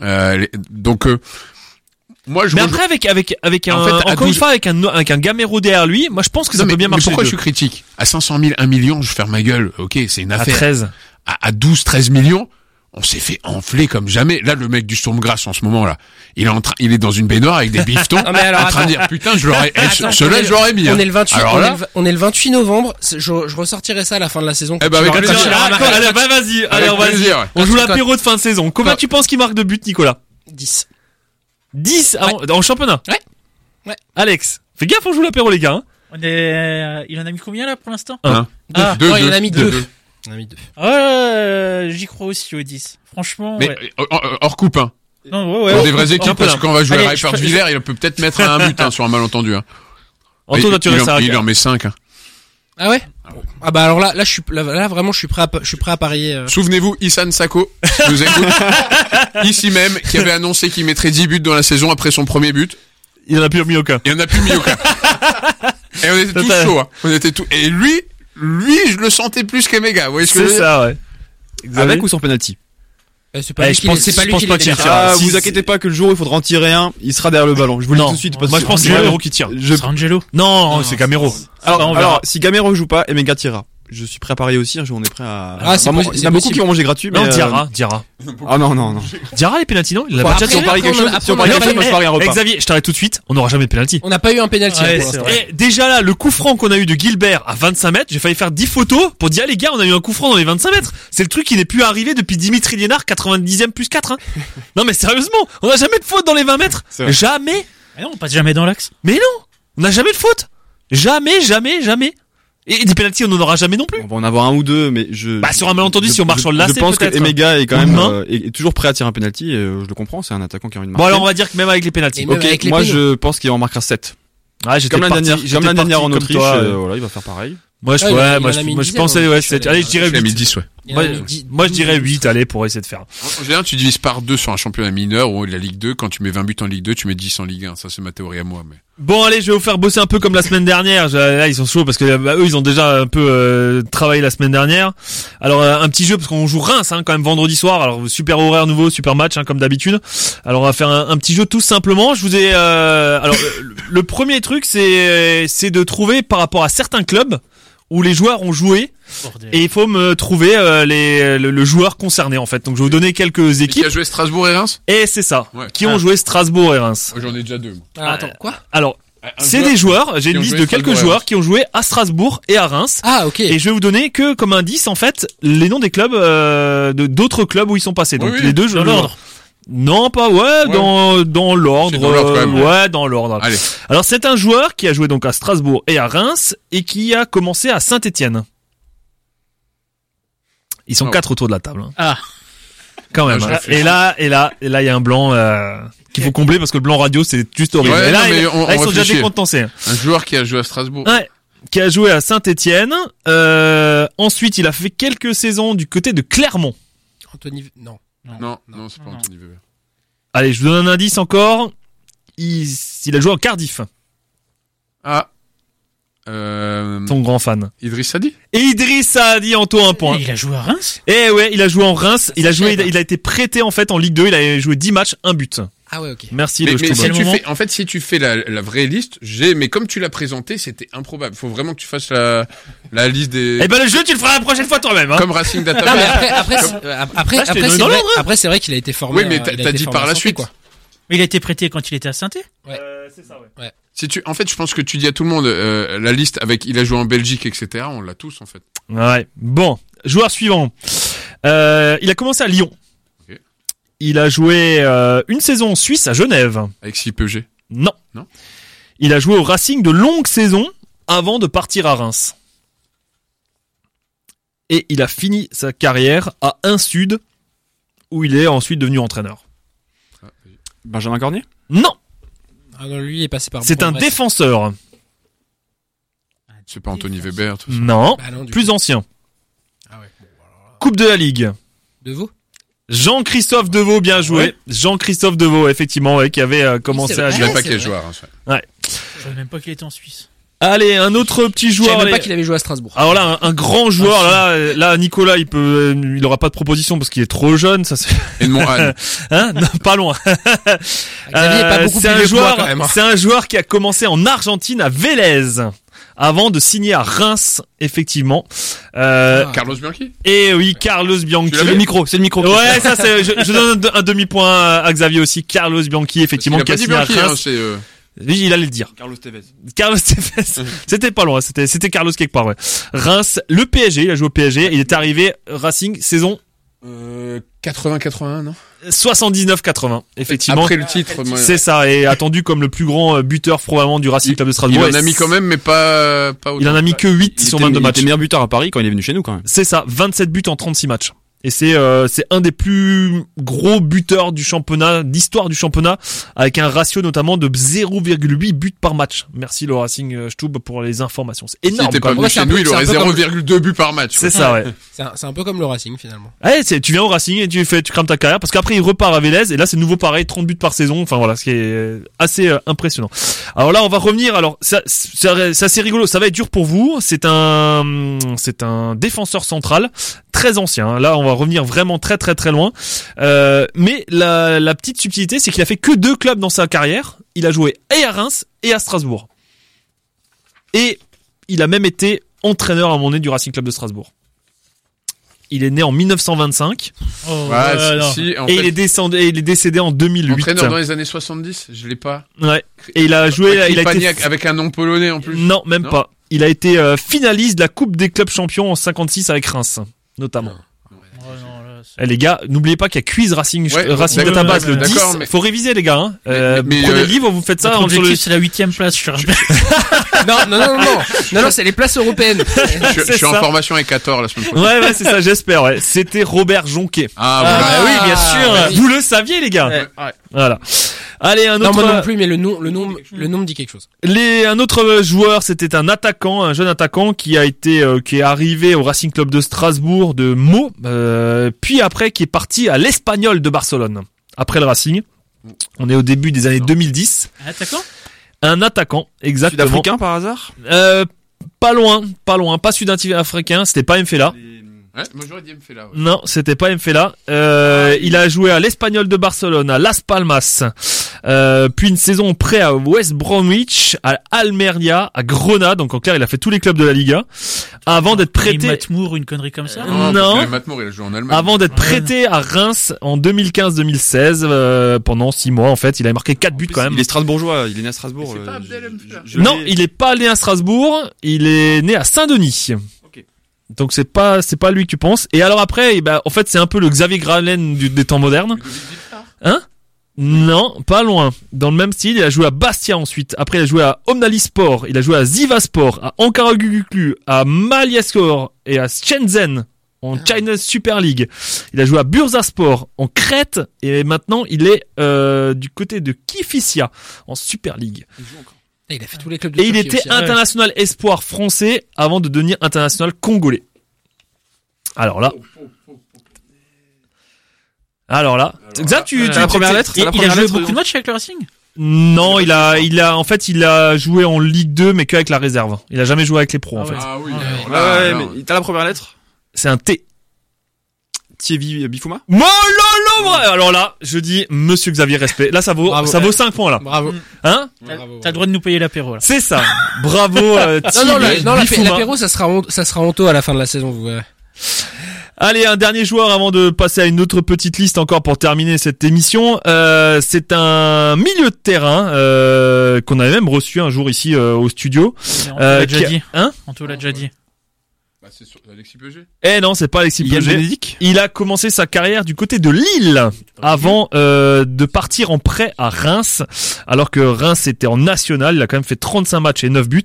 Euh, les- donc, euh, moi je. Mais rejoins- après, avec, avec, avec un, En fait, à encore une 12 fois, avec un, avec un Gamero derrière lui, moi, je pense que ça Non, mais, peut bien mais marcher. pourquoi le je suis critique? À 500 000, 1 million, je ferme ma gueule. Ok, c'est une À affaire. 13. À, à 12, 13 millions, on s'est fait enfler comme jamais. Là, le mec du Stormgrass en ce moment là, il est en train, il est dans une baignoire avec des bifetons, [laughs] Ah, mais alors, en train de dire putain, je l'aurais, eh, on est- je l'aurais mis. On hein. est le 28, Alors on, là- est le, on est le 28 novembre. Je, je ressortirai ça à la fin de la saison. Eh ben, avec Quand tu plaisir. Ah, allez, bah, vas-y, allez, on va plaisir, ouais. On joue l'apéro de fin de saison. Combien Quand- tu penses qu'il marque de buts, Nicolas 10. 10 en, en championnat Ouais. Ouais. Alex, fais gaffe, on joue l'apéro, les gars. hein. On est, il en a mis combien là pour l'instant Un. Ah, Deux, Non, il en deux, a mis deux, deux. A mis deux. Euh, j'y crois aussi au 10. Franchement, Mais ouais. euh, hors, hors coupe, hein. Non, ouais, ouais, Pour des vraies équipes, parce là. que quand on va jouer Allez, à fais- Villers, il peut peut-être mettre un but hein, sur un malentendu. Hein. Tu il, restes en, il en met 5. Hein. Ah ouais? Ah bah alors là, là je suis là, là, vraiment je suis prêt à je suis prêt à parier. euh. Souvenez-vous, Issan Sako, qui nous écoute, [laughs] ici même, qui avait annoncé qu'il mettrait 10 buts dans la saison après son premier but. Il en a plus mis aucun. Et on n'a plus mis [laughs] aucun. Et on était tous Total. chauds. Hein. On était tous. Et lui, lui, je le sentais plus qu'Emega. Vous voyez ce que je veux dire ça, ouais. Avec ou sans penalty c'est pas Eh, lui je qui pense- c'est pas je lui pense qui pas les qu'il dégage. tire. Ah, si, vous inquiétez pas que le jour où il faudra en tirer un, il sera derrière le ballon. Je vous le dis tout de suite parce Moi, que je pense que c'est Gamero qui tire. je- C'est Angelo. Non, c'est Camero. alors, on verra. alors, si Gamero joue pas, Emega tirera. Je suis prêt à parier aussi, hein, on est prêt à... Ah, c'est possi- il y en a beaucoup qui vont manger gratuit, mais... Non, euh, Diarra, Diarra. Ah non, non, non. Diarra les pénalty, non Il a pas Si on parie quelque chose, si on parie quelque chose, moi je parie un repas. Xavier, je t'arrête tout de suite. On n'aura jamais de pénalty. On n'a pas eu un vrai. Et déjà là, le coup franc qu'on a eu de Gilbert à 25 mètres, j'ai failli faire 10 photos pour dire, ah, les gars, on a eu un coup franc dans les 25 mètres. C'est le truc qui n'est plus arrivé depuis Dimitri Liénard, 90e plus 4. Hein. non mais sérieusement, on n'a jamais de faute dans les 20 mètres. Jamais. Mais non, on passe jamais dans l'axe. Mais non, on n'a jamais de faute. Jamais, jamais, jamais. Et des pénalties, on n'en aura jamais non plus. On va en avoir un ou deux, mais je... Bah, sur un malentendu, je- si on marche je- sur le lacet, Je pense que. Emega est quand même euh, est, est toujours prêt à tirer un penalty, et euh, je le comprends, c'est un attaquant qui a envie de marquer. Bon alors on va dire que même avec les pénalties. Ok, les moi je pense qu'il en marquera 7. Ouais, j'étais Comme la dernière, comme la dernière en Autriche, toi, euh, euh, voilà, il va faire pareil. Moi, je, Ouais, il ouais, a- moi, je, moi, je pensais, ouais, je allez, je dirais Il a mis 8. 10, ouais. Moi, je dirais douze. 8, allez, pour essayer de faire. En général, tu divises par deux sur un championnat mineur ou la Ligue 2. Quand tu mets 20 buts en Ligue 2, tu mets 10 en Ligue 1. Ça, c'est ma théorie à moi. Mais... Bon, allez, je vais vous faire bosser un peu comme la semaine dernière. Là, ils sont chauds parce que bah, eux, ils ont déjà un peu euh, travaillé la semaine dernière. Alors, euh, un petit jeu parce qu'on joue Reims, hein, quand même vendredi soir. Alors, super horaire nouveau, super match, hein, comme d'habitude. Alors, on va faire un, un petit jeu tout simplement. Je vous ai. euh, alors, le, le premier truc, c'est c'est de trouver par rapport à certains clubs où les joueurs ont joué Bordel. et il faut me trouver euh, les le, le joueur concerné en fait. Donc, je vais vous donner quelques Et qui équipes a joué Strasbourg et Reims? Et c'est ça. Ouais. Qui ont joué Strasbourg et Reims. J'en ai déjà deux. moi. Alors, attends, quoi? Alors, Un c'est joueur- des joueurs. J'ai une liste de quelques joueurs qui ont joué à Strasbourg et à Reims. Ah, ok. Et je vais vous donner que comme indice en fait les noms des clubs euh, de d'autres clubs où ils sont passés. Donc Oui, oui, les deux l'ordre. Non, pas ouais, Ouais. dans dans l'ordre. C'est dans l'ordre, quand euh, même. ouais, dans l'ordre. Allez. Alors c'est un joueur qui a joué donc à Strasbourg et à Reims et qui a commencé à Saint-Étienne. Ils sont Oh. quatre autour de la table. hein. Ah, Quand même. Ah, hein. Et là, et là, et là, il y a un blanc euh, qu'il faut combler parce que le blanc radio c'est juste horrible. Ouais, et là, non, il- on- là, ils on sont déjà décontenancés. Un joueur qui a joué à Strasbourg. Ouais. Qui a joué à Saint-Étienne. Euh, ensuite, il a fait quelques saisons du côté de Clermont. Anthony, non. Non, non, c'est pas Non. Anthony Weber. Allez, je vous donne un indice encore. Il, il a joué en Cardiff. Ah. Euh, Ton grand fan. Idriss Sadi Et Idriss a dit Anto un point. il a joué à Reims? Eh ouais, il a joué en Reims. Il a joué, j'aime. il a été prêté en fait en Ligue 2. Il a joué 10 matchs, un but. Ah ouais, ok. Merci mais, si tu fais, en fait, si tu fais la, la vraie liste, j'ai, mais comme tu l'as présenté, c'était improbable. Faut vraiment que tu fasses la, la liste des, Eh ben le jeu, tu le feras la prochaine fois toi-même. Hein. comme Racing Non, mais après, après, c'est- euh, après, c'est dans vrai, l'ordre, après, c'est vrai qu'il a été formé. Oui, mais euh, t'as- il a t'as été dit par la Santé, suite. quoi. Mais il a été prêté quand il était à saint Euh, c'est ça, ouais. Si tu, en fait, je pense que tu dis à tout le monde, euh, la liste avec, il a joué en Belgique, etc. On l'a tous, en fait. Ouais. Bon, joueur suivant. Euh, il a commencé à Lyon. Il a joué euh, une saison en Suisse à Genève. Avec CPG. Non. Non. Il a joué au Racing de longues saisons avant de partir à Reims. Et il a fini sa carrière à 1 Sud où il est ensuite devenu entraîneur. Benjamin Cornier? Non, Ah non, lui il est passé par. c'est un défenseur. C'est pas Anthony Weber, tout ça. Non, Bah non, plus coup. ancien. Ah ouais. Coupe de la Ligue. De vous? Jean-Christophe Deveau, bien joué. Ouais. Jean-Christophe Deveau, effectivement, ouais, qui avait euh, commencé à vrai. Je savais Ouais, pas quel joueur. hein, ça. Je savais même pas qu'il était en Suisse. Allez, un autre petit Je savais joueur. même pas qu'il avait joué à Strasbourg. Alors là, un, un grand joueur. là, là, Nicolas, il peut, euh, il aura pas de proposition parce qu'il est trop jeune. Ça, c'est, [laughs] hein, non, pas loin. [laughs] Xavier est pas Euh, beaucoup c'est plus un joueur, quand même. hein. c'est un joueur qui a commencé en Argentine à Vélez avant de signer à Reims, effectivement. Euh, Ah. Carlos Bianchi Et oui, Carlos Bianchi. Le micro, c'est le micro. Ouais, ça c'est. Je, je donne un, un demi-point à Xavier aussi. Carlos Bianchi, effectivement, Il a qui a signé à Bianchi, hein, Reims. c'est... euh, Oui, il allait le dire. Carlos Tevez. Carlos Tevez. [laughs] C'était pas loin. C'était c'était Carlos quelque part. Ouais. Reims, le PSG. Il a joué au PSG. Il est arrivé Racing saison Euh, 80-81, non? 79-80. Effectivement. Après le titre, C'est ça, et attendu comme le plus grand euh, buteur probablement du Racing Club de il Strasbourg. en a mis quand même, mais pas, pas autant. Il en a mis que 8 Il sur était- 22 il matchs. était meilleur buteur à Paris quand il est venu chez nous quand même. C'est ça, 27 buts en 36 matchs. Et c'est euh, c'est un des plus gros buteurs du championnat, d'histoire du championnat, avec un ratio notamment de 0,8 buts par match. Merci le Racing euh, Stub pour les informations. C'est énorme. quand pas même. venu chez nous, il aurait peu comme- 0,2 buts par match. C'est ça, ouais. [laughs] C'est un, c'est un peu comme le Racing finalement. Ouais, c'est, tu viens au Racing et tu fais, tu crames ta carrière parce qu'après il repart à Vélez et là c'est nouveau pareil, 30 buts par saison. Enfin voilà, ce qui est assez euh, impressionnant. Alors là, on va revenir. Alors ça, ça- c'est assez rigolo. Ça va être dur pour vous. C'est un, c'est un défenseur central très ancien. Là, on va revenir vraiment très très très loin. Euh, mais la, la petite subtilité, c'est qu'il a fait que deux clubs dans sa carrière. Il a joué et à Reims et à Strasbourg. Et il a même été entraîneur à un moment donné du Racing Club de Strasbourg. Il est né en 1925 Oh, Ouais, ouais, non. si, si, en et fait, il est descendu, et il est décédé en 2008. entraîneur dans les années 70, je l'ai pas. Ouais. Et il a joué, il a été avec un nom polonais en plus. non, même Non pas. Il a été euh, finaliste de la Coupe des clubs champions en 56 avec Reims, notamment. Oh, non, là, c'est- Eh, les gars, n'oubliez pas qu'il y a quiz Racing, Ouais, euh, Racing d'accord, Database le d'accord, 10. mais- Faut réviser les gars. Hein. Euh, Mais- mais, prenez euh, le livre, vous faites ça sur le- objectif, c'est la huitième place, je [laughs] non, non, non, non, non, non, c'est les places européennes. Je, suis en formation avec 14 la semaine prochaine. Ouais, ouais, c'est ça, j'espère. Ouais. C'était Robert Jonquet. Ah, Ah, voilà. oui, bien sûr. Ah, oui. Vous le saviez, les gars. Ouais, ouais. Voilà. Allez, un Non, autre. moi non plus, mais le nom, le nom, le nom me dit quelque chose. Les, un autre joueur, c'était un attaquant, un jeune attaquant qui a été, euh, qui est arrivé au Racing Club de Strasbourg de Meaux, euh, puis après qui est parti à l'Espagnol de Barcelone. Après le Racing, on est au début des années 2010. Attaquant? Un attaquant, exactement. Sud-africain par hasard Euh, pas loin, pas loin, pas sud-africain, c'était pas Mfela. Ouais, moi j'aurais dit ouais. Non, c'était pas Mfela. Euh, il a joué à l'Espagnol de Barcelone, à Las Palmas, euh, puis une saison près à West Bromwich, à Almeria, à Grenade. Donc en clair, il a fait tous les clubs de la Liga avant d'être Et prêté, Matt Moore, une connerie comme ça Euh, Non. Moore, il a joué en Allemagne. avant d'être prêté à Reims en 2015-2016 euh, pendant six mois. En fait, il a marqué quatre buts quand même. Il est strasbourgeois, il est né à Strasbourg. Pas euh, Abdel je- Non, il est pas né à Strasbourg, il est né à Saint-Denis. Donc c'est pas c'est pas lui que tu penses. Et alors après, ben, en fait, c'est un peu le Xavier Gralen du, des temps modernes. Hein? Non, pas loin. Dans le même style, il a joué à Bastia ensuite. Après, il a joué à Omnali Sport, il a joué à Ziva Sport, à Ankara Guguklu, à Maliaskor et à Shenzhen en China Super League. Il a joué à Bursaspor en Crète et maintenant il est euh, du côté de Kifissia en Super League. Ah, Il a fait tous les clubs de Et il était aussi, hein. international espoir français avant de devenir international congolais. Alors là. Alors là. Ça, tu, Euh, tu- la première lettre, Il, la il a joué lettre beaucoup de matchs avec le Racing? Non, il a, il a, en fait, il a joué en Ligue 2, mais qu'avec la réserve. Il a jamais joué avec les pros, en Ah fait. Ah oui. Ouais, là, ouais, alors, mais t'as la première lettre? C'est un T. Thierry Bifouma? Mololo, vrai. Alors là, je dis, monsieur Xavier Respect. Là, ça vaut, Bravo. ça vaut 5 points, là. Bravo. Hein? T'as le droit de nous payer l'apéro, là. C'est ça. Bravo, euh, [laughs] Non, non, Thierry non, l'apé- Bifouma. l'apéro, ça sera, ça sera honteux à la fin de la saison, vous verrez. Allez, un dernier joueur avant de passer à une autre petite liste encore pour terminer cette émission. Euh, c'est un milieu de terrain euh, qu'on avait même reçu un jour ici euh, au studio. On Euh, l'a déjà qui- dit. Hein On te l'a déjà dit. bah, c'est sur Alexis Peugeot. Eh non, c'est pas Alexis Peugeot. Il a commencé sa carrière du côté de Lille avant euh, de partir en prêt à Reims, alors que Reims était en national. Il a quand même fait 35 matchs et 9 buts.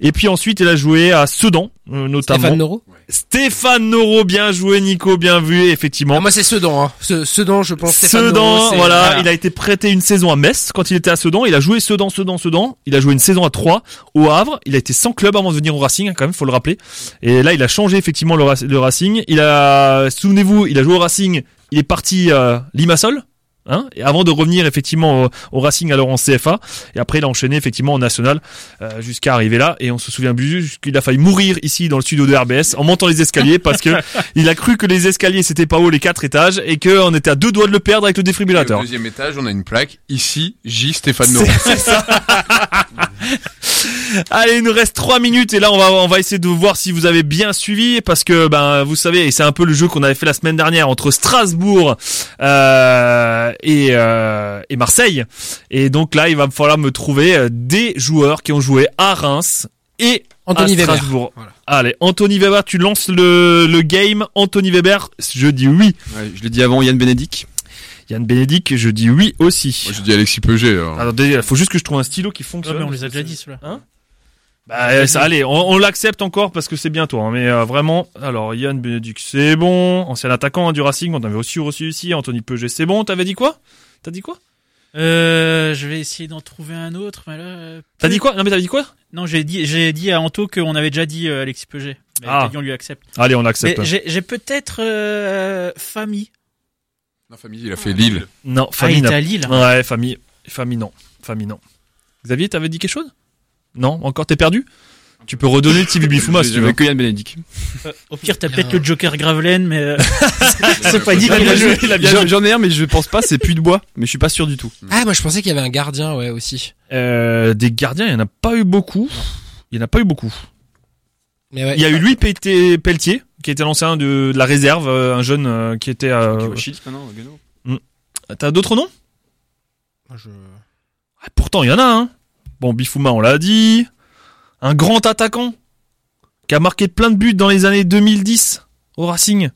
Et puis ensuite, il a joué à Sedan, euh, notamment. Stéphane Noro. Stéphane Noro, bien joué, Nico, bien vu, effectivement. Ah, moi, c'est Sedan, hein. Ce- Sedan, je pense. Stéphane Sedan, Noro, voilà, il a été prêté une saison à Metz quand il était à Sedan. Il a joué Sedan, Sedan, Sedan. Il a joué une saison à 3 au Havre. Il a été sans club avant de venir au Racing, hein, quand même, faut le rappeler. Et là, il a changé effectivement le, Rac- le Racing. Il a, souvenez-vous, il a joué au Racing. Il est parti à Limassol. Hein, et avant de revenir effectivement au, au Racing alors en CFA et après il a enchaîné effectivement en national euh, jusqu'à arriver là et on se souvient plus qu'il a failli mourir ici dans le studio de RBS en montant les escaliers parce que [laughs] il a cru que les escaliers c'était pas haut les quatre étages et qu'on était à deux doigts de le perdre avec le Et au défibrillateur deuxième étage, on a une plaque. Ici, J. Stéphane. [laughs] [laughs] [laughs] Allez, il nous reste trois minutes et là on va on va essayer de voir si vous avez bien suivi parce que ben vous savez et c'est un peu le jeu qu'on avait fait la semaine dernière entre Strasbourg euh, et euh, et Marseille et donc là il va me falloir me trouver euh, des joueurs qui ont joué à Reims et Anthony à Weber. Strasbourg. Voilà. Allez, Anthony Weber, tu lances le le game. Anthony Weber, je dis oui. Ouais, je l'ai dit avant, Yann Bénédicte. Yann Bénédicte, je dis oui aussi. Moi, je dis Alexis Peugeot. alors. Alors, il faut juste que je trouve un stylo qui Ouais, fonctionne. mais on les a déjà dit, ceux-là. Bah, euh, ça, allez, on, on l'accepte encore parce que c'est bien toi. hein, mais euh, vraiment, alors Yann Bénédicte, c'est bon. Ancien attaquant hein, du Racing, on avait aussi reçu ici. Anthony Peuget, c'est bon. T'avais dit quoi? T'as dit quoi? Euh, je vais essayer d'en trouver un autre, mais là. euh, T'as dit quoi? Non mais t'avais dit quoi? Non, j'ai dit, j'ai dit à Anto qu'on avait déjà dit euh, Alexis Peuget. Mais Ah. t'as dit on lui accepte. Allez, on Mais l'accepte. j'ai, j'ai peut-être euh, famille. La famille, il a fait Lille. Non, Ah, il famille. était non. à Lille. ouais, famille, famille non, famille non. Xavier, t'avais dit quelque chose? Non, encore t'es perdu? Tu peux redonner le petit [laughs] si tu veux. Que Yann Bénédicte. Au pire, t'as peut-être le Joker Gravelaine, mais euh, [laughs] [laughs] c'est pas dit Il a qu'il bien a joué. il J'en joué. j'en ai un, mais je pense pas, c'est Puy de Bois. Mais je suis pas sûr du tout. Ah, moi je pensais qu'il y avait un gardien, ouais, aussi. Euh, des gardiens, il y en a pas eu beaucoup. Il y en a pas eu beaucoup. Mais ouais. Il y a eu Louis Pété- Pelletier, qui était l'ancien de, de la réserve, euh, un jeune euh, qui était. Euh... Kiwachid, maintenant, Gueno. T'as d'autres noms? Moi, je- Ah, Pourtant, il y en a un. Bon, Bifouma, on l'a dit. Un grand attaquant qui a marqué plein de buts dans les années 2010 au Racing.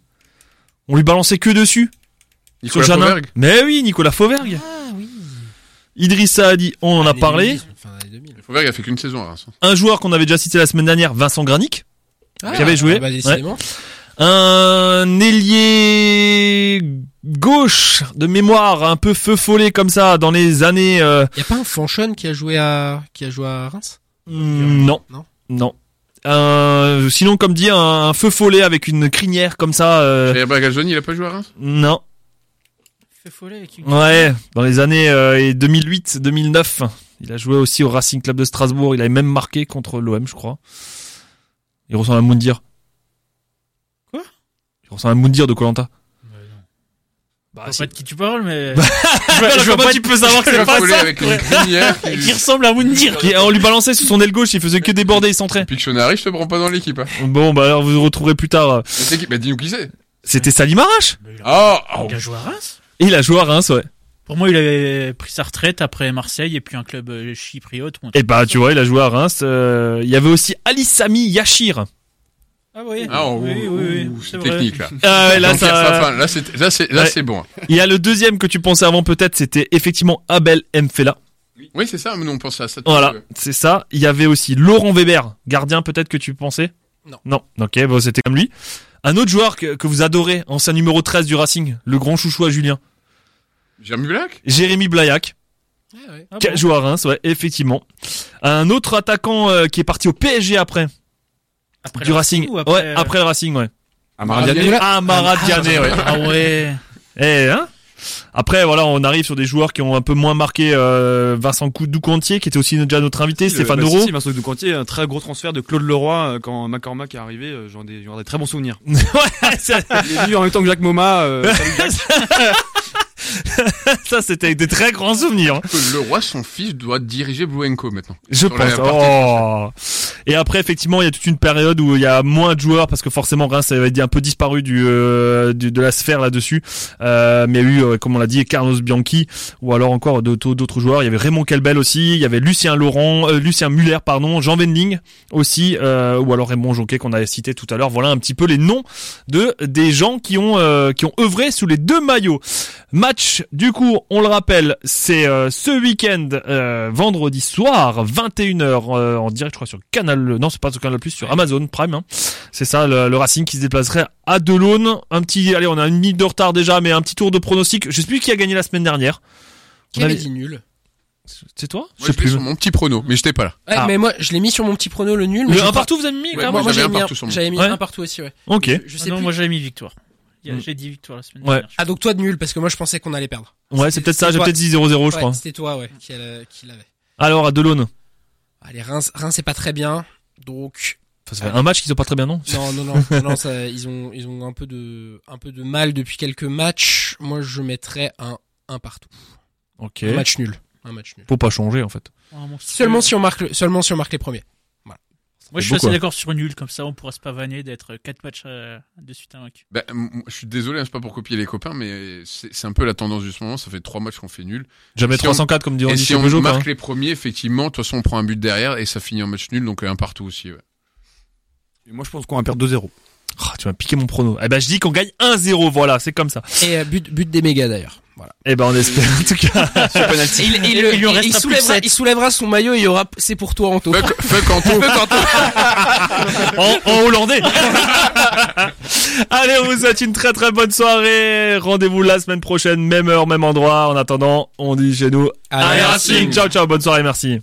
On lui balançait que dessus. Nicolas. Fauvergue. Mais oui, Nicolas Fauvergue. Ah oui. Idrissa a dit, on en a parlé. 2010, fin d'année 2000. Fauvergue a fait qu'une saison à Reims. Un joueur qu'on avait déjà cité la semaine dernière, Vincent Granic. Ah, Qui avait joué. ah bah. Un ailier gauche de mémoire, un peu feu follet comme ça, dans les années... euh, Y a pas un Fanchon qui a joué à, qui a joué à Reims? hmm, non. Non. Non. Euh, sinon, comme dit, un, un feu follet avec une crinière comme ça. euh, il a pas joué à Reims? Non. Fait follet avec une- Ouais, dans les années euh, 2008-2009. Il a joué aussi au Racing Club de Strasbourg. Il avait même marqué contre l'OM, je crois. Il ressemble à Moundir. Quoi? Il ressemble à Moundir de Colanta. Je Bah, vois si. pas de qui tu parles, mais. je vois pas tu peux savoir que c'est pas ça avec une crinière. qui- qui ressemble à Moundir. Qui- On lui balançait sur son aile gauche, il faisait que déborder, il centrait. Pictionary, je te prends pas dans l'équipe. Hein. Bon, bah alors vous le retrouverez plus tard. Mais c'est qui? Bah dis-nous qui c'est. C'était Salim Arash. Ah, oh, Il a joué à Reims? Et il a joué à Reims, ouais. Pour moi, il avait pris sa retraite après Marseille et puis un club euh, chypriote. Et truc bah tu vois, il a joué à Reims. euh, Il y avait aussi Ali Sami Yachir. Ah oui. ah, oh, oui, oui, oui, ouh, c'est vrai. technique là. Ah ouais, là, Donc, ça... enfin, là, c'est, là, c'est, là, Ouais. c'est bon. Il y a le deuxième que tu pensais avant peut-être, c'était effectivement Abel Mfela. Oui, c'est ça, mais nous, on pense à ça. Voilà, c'est ça. Il y avait aussi Laurent Weber, gardien peut-être que tu pensais? Non. Non, ok, bon c'était comme lui. Un autre joueur que, que vous adorez, ancien numéro 13 du Racing, le grand chouchou à Julien. Jérémy Black Jérémy Blaillac, Ouais, ouais. Ah bon. joué à Reims, ouais, effectivement. Un autre attaquant euh, qui est parti au PSG après, Après du le Racing. ou après, ouais, euh, après le Racing, ouais. Amara Diané. Diané. Ah, Diané, ouais. Ah ouais. Eh, hein après, voilà, on arrive sur des joueurs qui ont un peu moins marqué euh, Vincent Doucantier, qui était aussi déjà notre invité, Stéphane Le- bah, si, si, Vincent un très gros transfert de Claude Leroy euh, quand McCormack est arrivé. euh, J'en ai, j'en ai des très bons souvenirs. [laughs] ouais, ça, en même temps que Jacques Moma. [laughs] [laughs] [laughs] ça, c'était des très grands souvenirs. hein. Le roi, son fils, doit diriger Blue Co maintenant. Je pense. Oh. Et après, effectivement, il y a toute une période où il y a moins de joueurs parce que forcément Reims avait un peu disparu du, euh, du- de la sphère là-dessus. Euh, mais il y a eu, euh, comme on l'a dit, Carlos Bianchi ou alors encore d'autres d'autres joueurs. Il y avait Raymond Kelbel aussi. Il y avait Lucien Laurent, euh, Lucien Muller, pardon, Jean Wendling aussi, euh, ou alors Raymond Jonquet qu'on avait cité tout à l'heure. Voilà un petit peu les noms de des gens qui ont euh, qui ont œuvré sous les deux maillots. Match, du coup, on le rappelle, c'est euh, ce week-end, euh, vendredi soir, 21h, euh, en direct, je crois, sur Canal... Non, c'est pas sur Canal+, sur Amazon Prime. hein. C'est ça, le, le Racing qui se déplacerait à Delaune. Un petit... Allez, on a une minute de retard déjà, mais un petit tour de pronostic. Je sais plus qui a gagné la semaine dernière. Qui avait dit nul? C'est toi Moi, Je plus. sur mon petit prono, mais j'étais pas là. Ouais, Ah. mais moi, je l'ai mis sur mon petit prono, le nul. Mais Le je un partout, vous avez mis Ouais, même Moi, j'avais mis, un, partout sur mon- mis Ouais. un partout aussi, ouais. Ok. Je, je sais Ah non, plus. moi j'avais mis victoire. Mm. J'ai dit victoire la semaine Ouais. dernière. Ah, donc toi de nul, parce que moi, je pensais qu'on allait perdre. Ouais, c'est peut-être ça, j'ai peut-être dit 0-0, je Ouais, crois. C'était toi, ouais, qui, l'a- qui l'avait. Alors, à Delaune. Allez, Reims, Reims, c'est pas très bien. Donc, Enfin, ça fait un match qui sont pas très bien, non non, non, non, non, ça, ils ont, ils ont un peu de, un peu de mal depuis quelques matchs. Moi, je mettrais un, un partout. Ok. Un match nul. Un match nul. Faut pas changer en fait. Tu Seulement si on marque, le- seulement si on marque les premiers. Moi, je suis assez quoi. d'accord sur nul, comme ça, on pourra se pavaner d'être 4 matchs euh, de suite invaincus. Bah, je suis désolé, hein, c'est pas pour copier les copains, mais c'est un peu la tendance du ce moment. Ça fait trois matchs qu'on fait nul. Jamais Si on- 304 comme dit Et si on marque hein. les premiers, effectivement, de toute façon, on prend un but derrière et ça finit en match nul, donc euh, un partout aussi. Ouais. Et moi, je pense qu'on va perdre 2-0. Ah, tu m'as piqué mon prono. Eh ben, je dis qu'on gagne 1-0, voilà, c'est comme ça. Et euh, but, but des mégas d'ailleurs. Voilà. Eh ben, on espère, en tout cas. [laughs] Il, il, Il lui soulèvera, il soulèvera son maillot et il y aura, c'est pour toi Anto. Fuck, fuck Anto. [laughs] [laughs] en, en hollandais. Allez, on vous souhaite une très très bonne soirée. Rendez-vous la semaine prochaine, même heure, même endroit. En attendant, on dit chez nous, Allez, allez Racing. Ciao, ciao, bonne soirée, merci.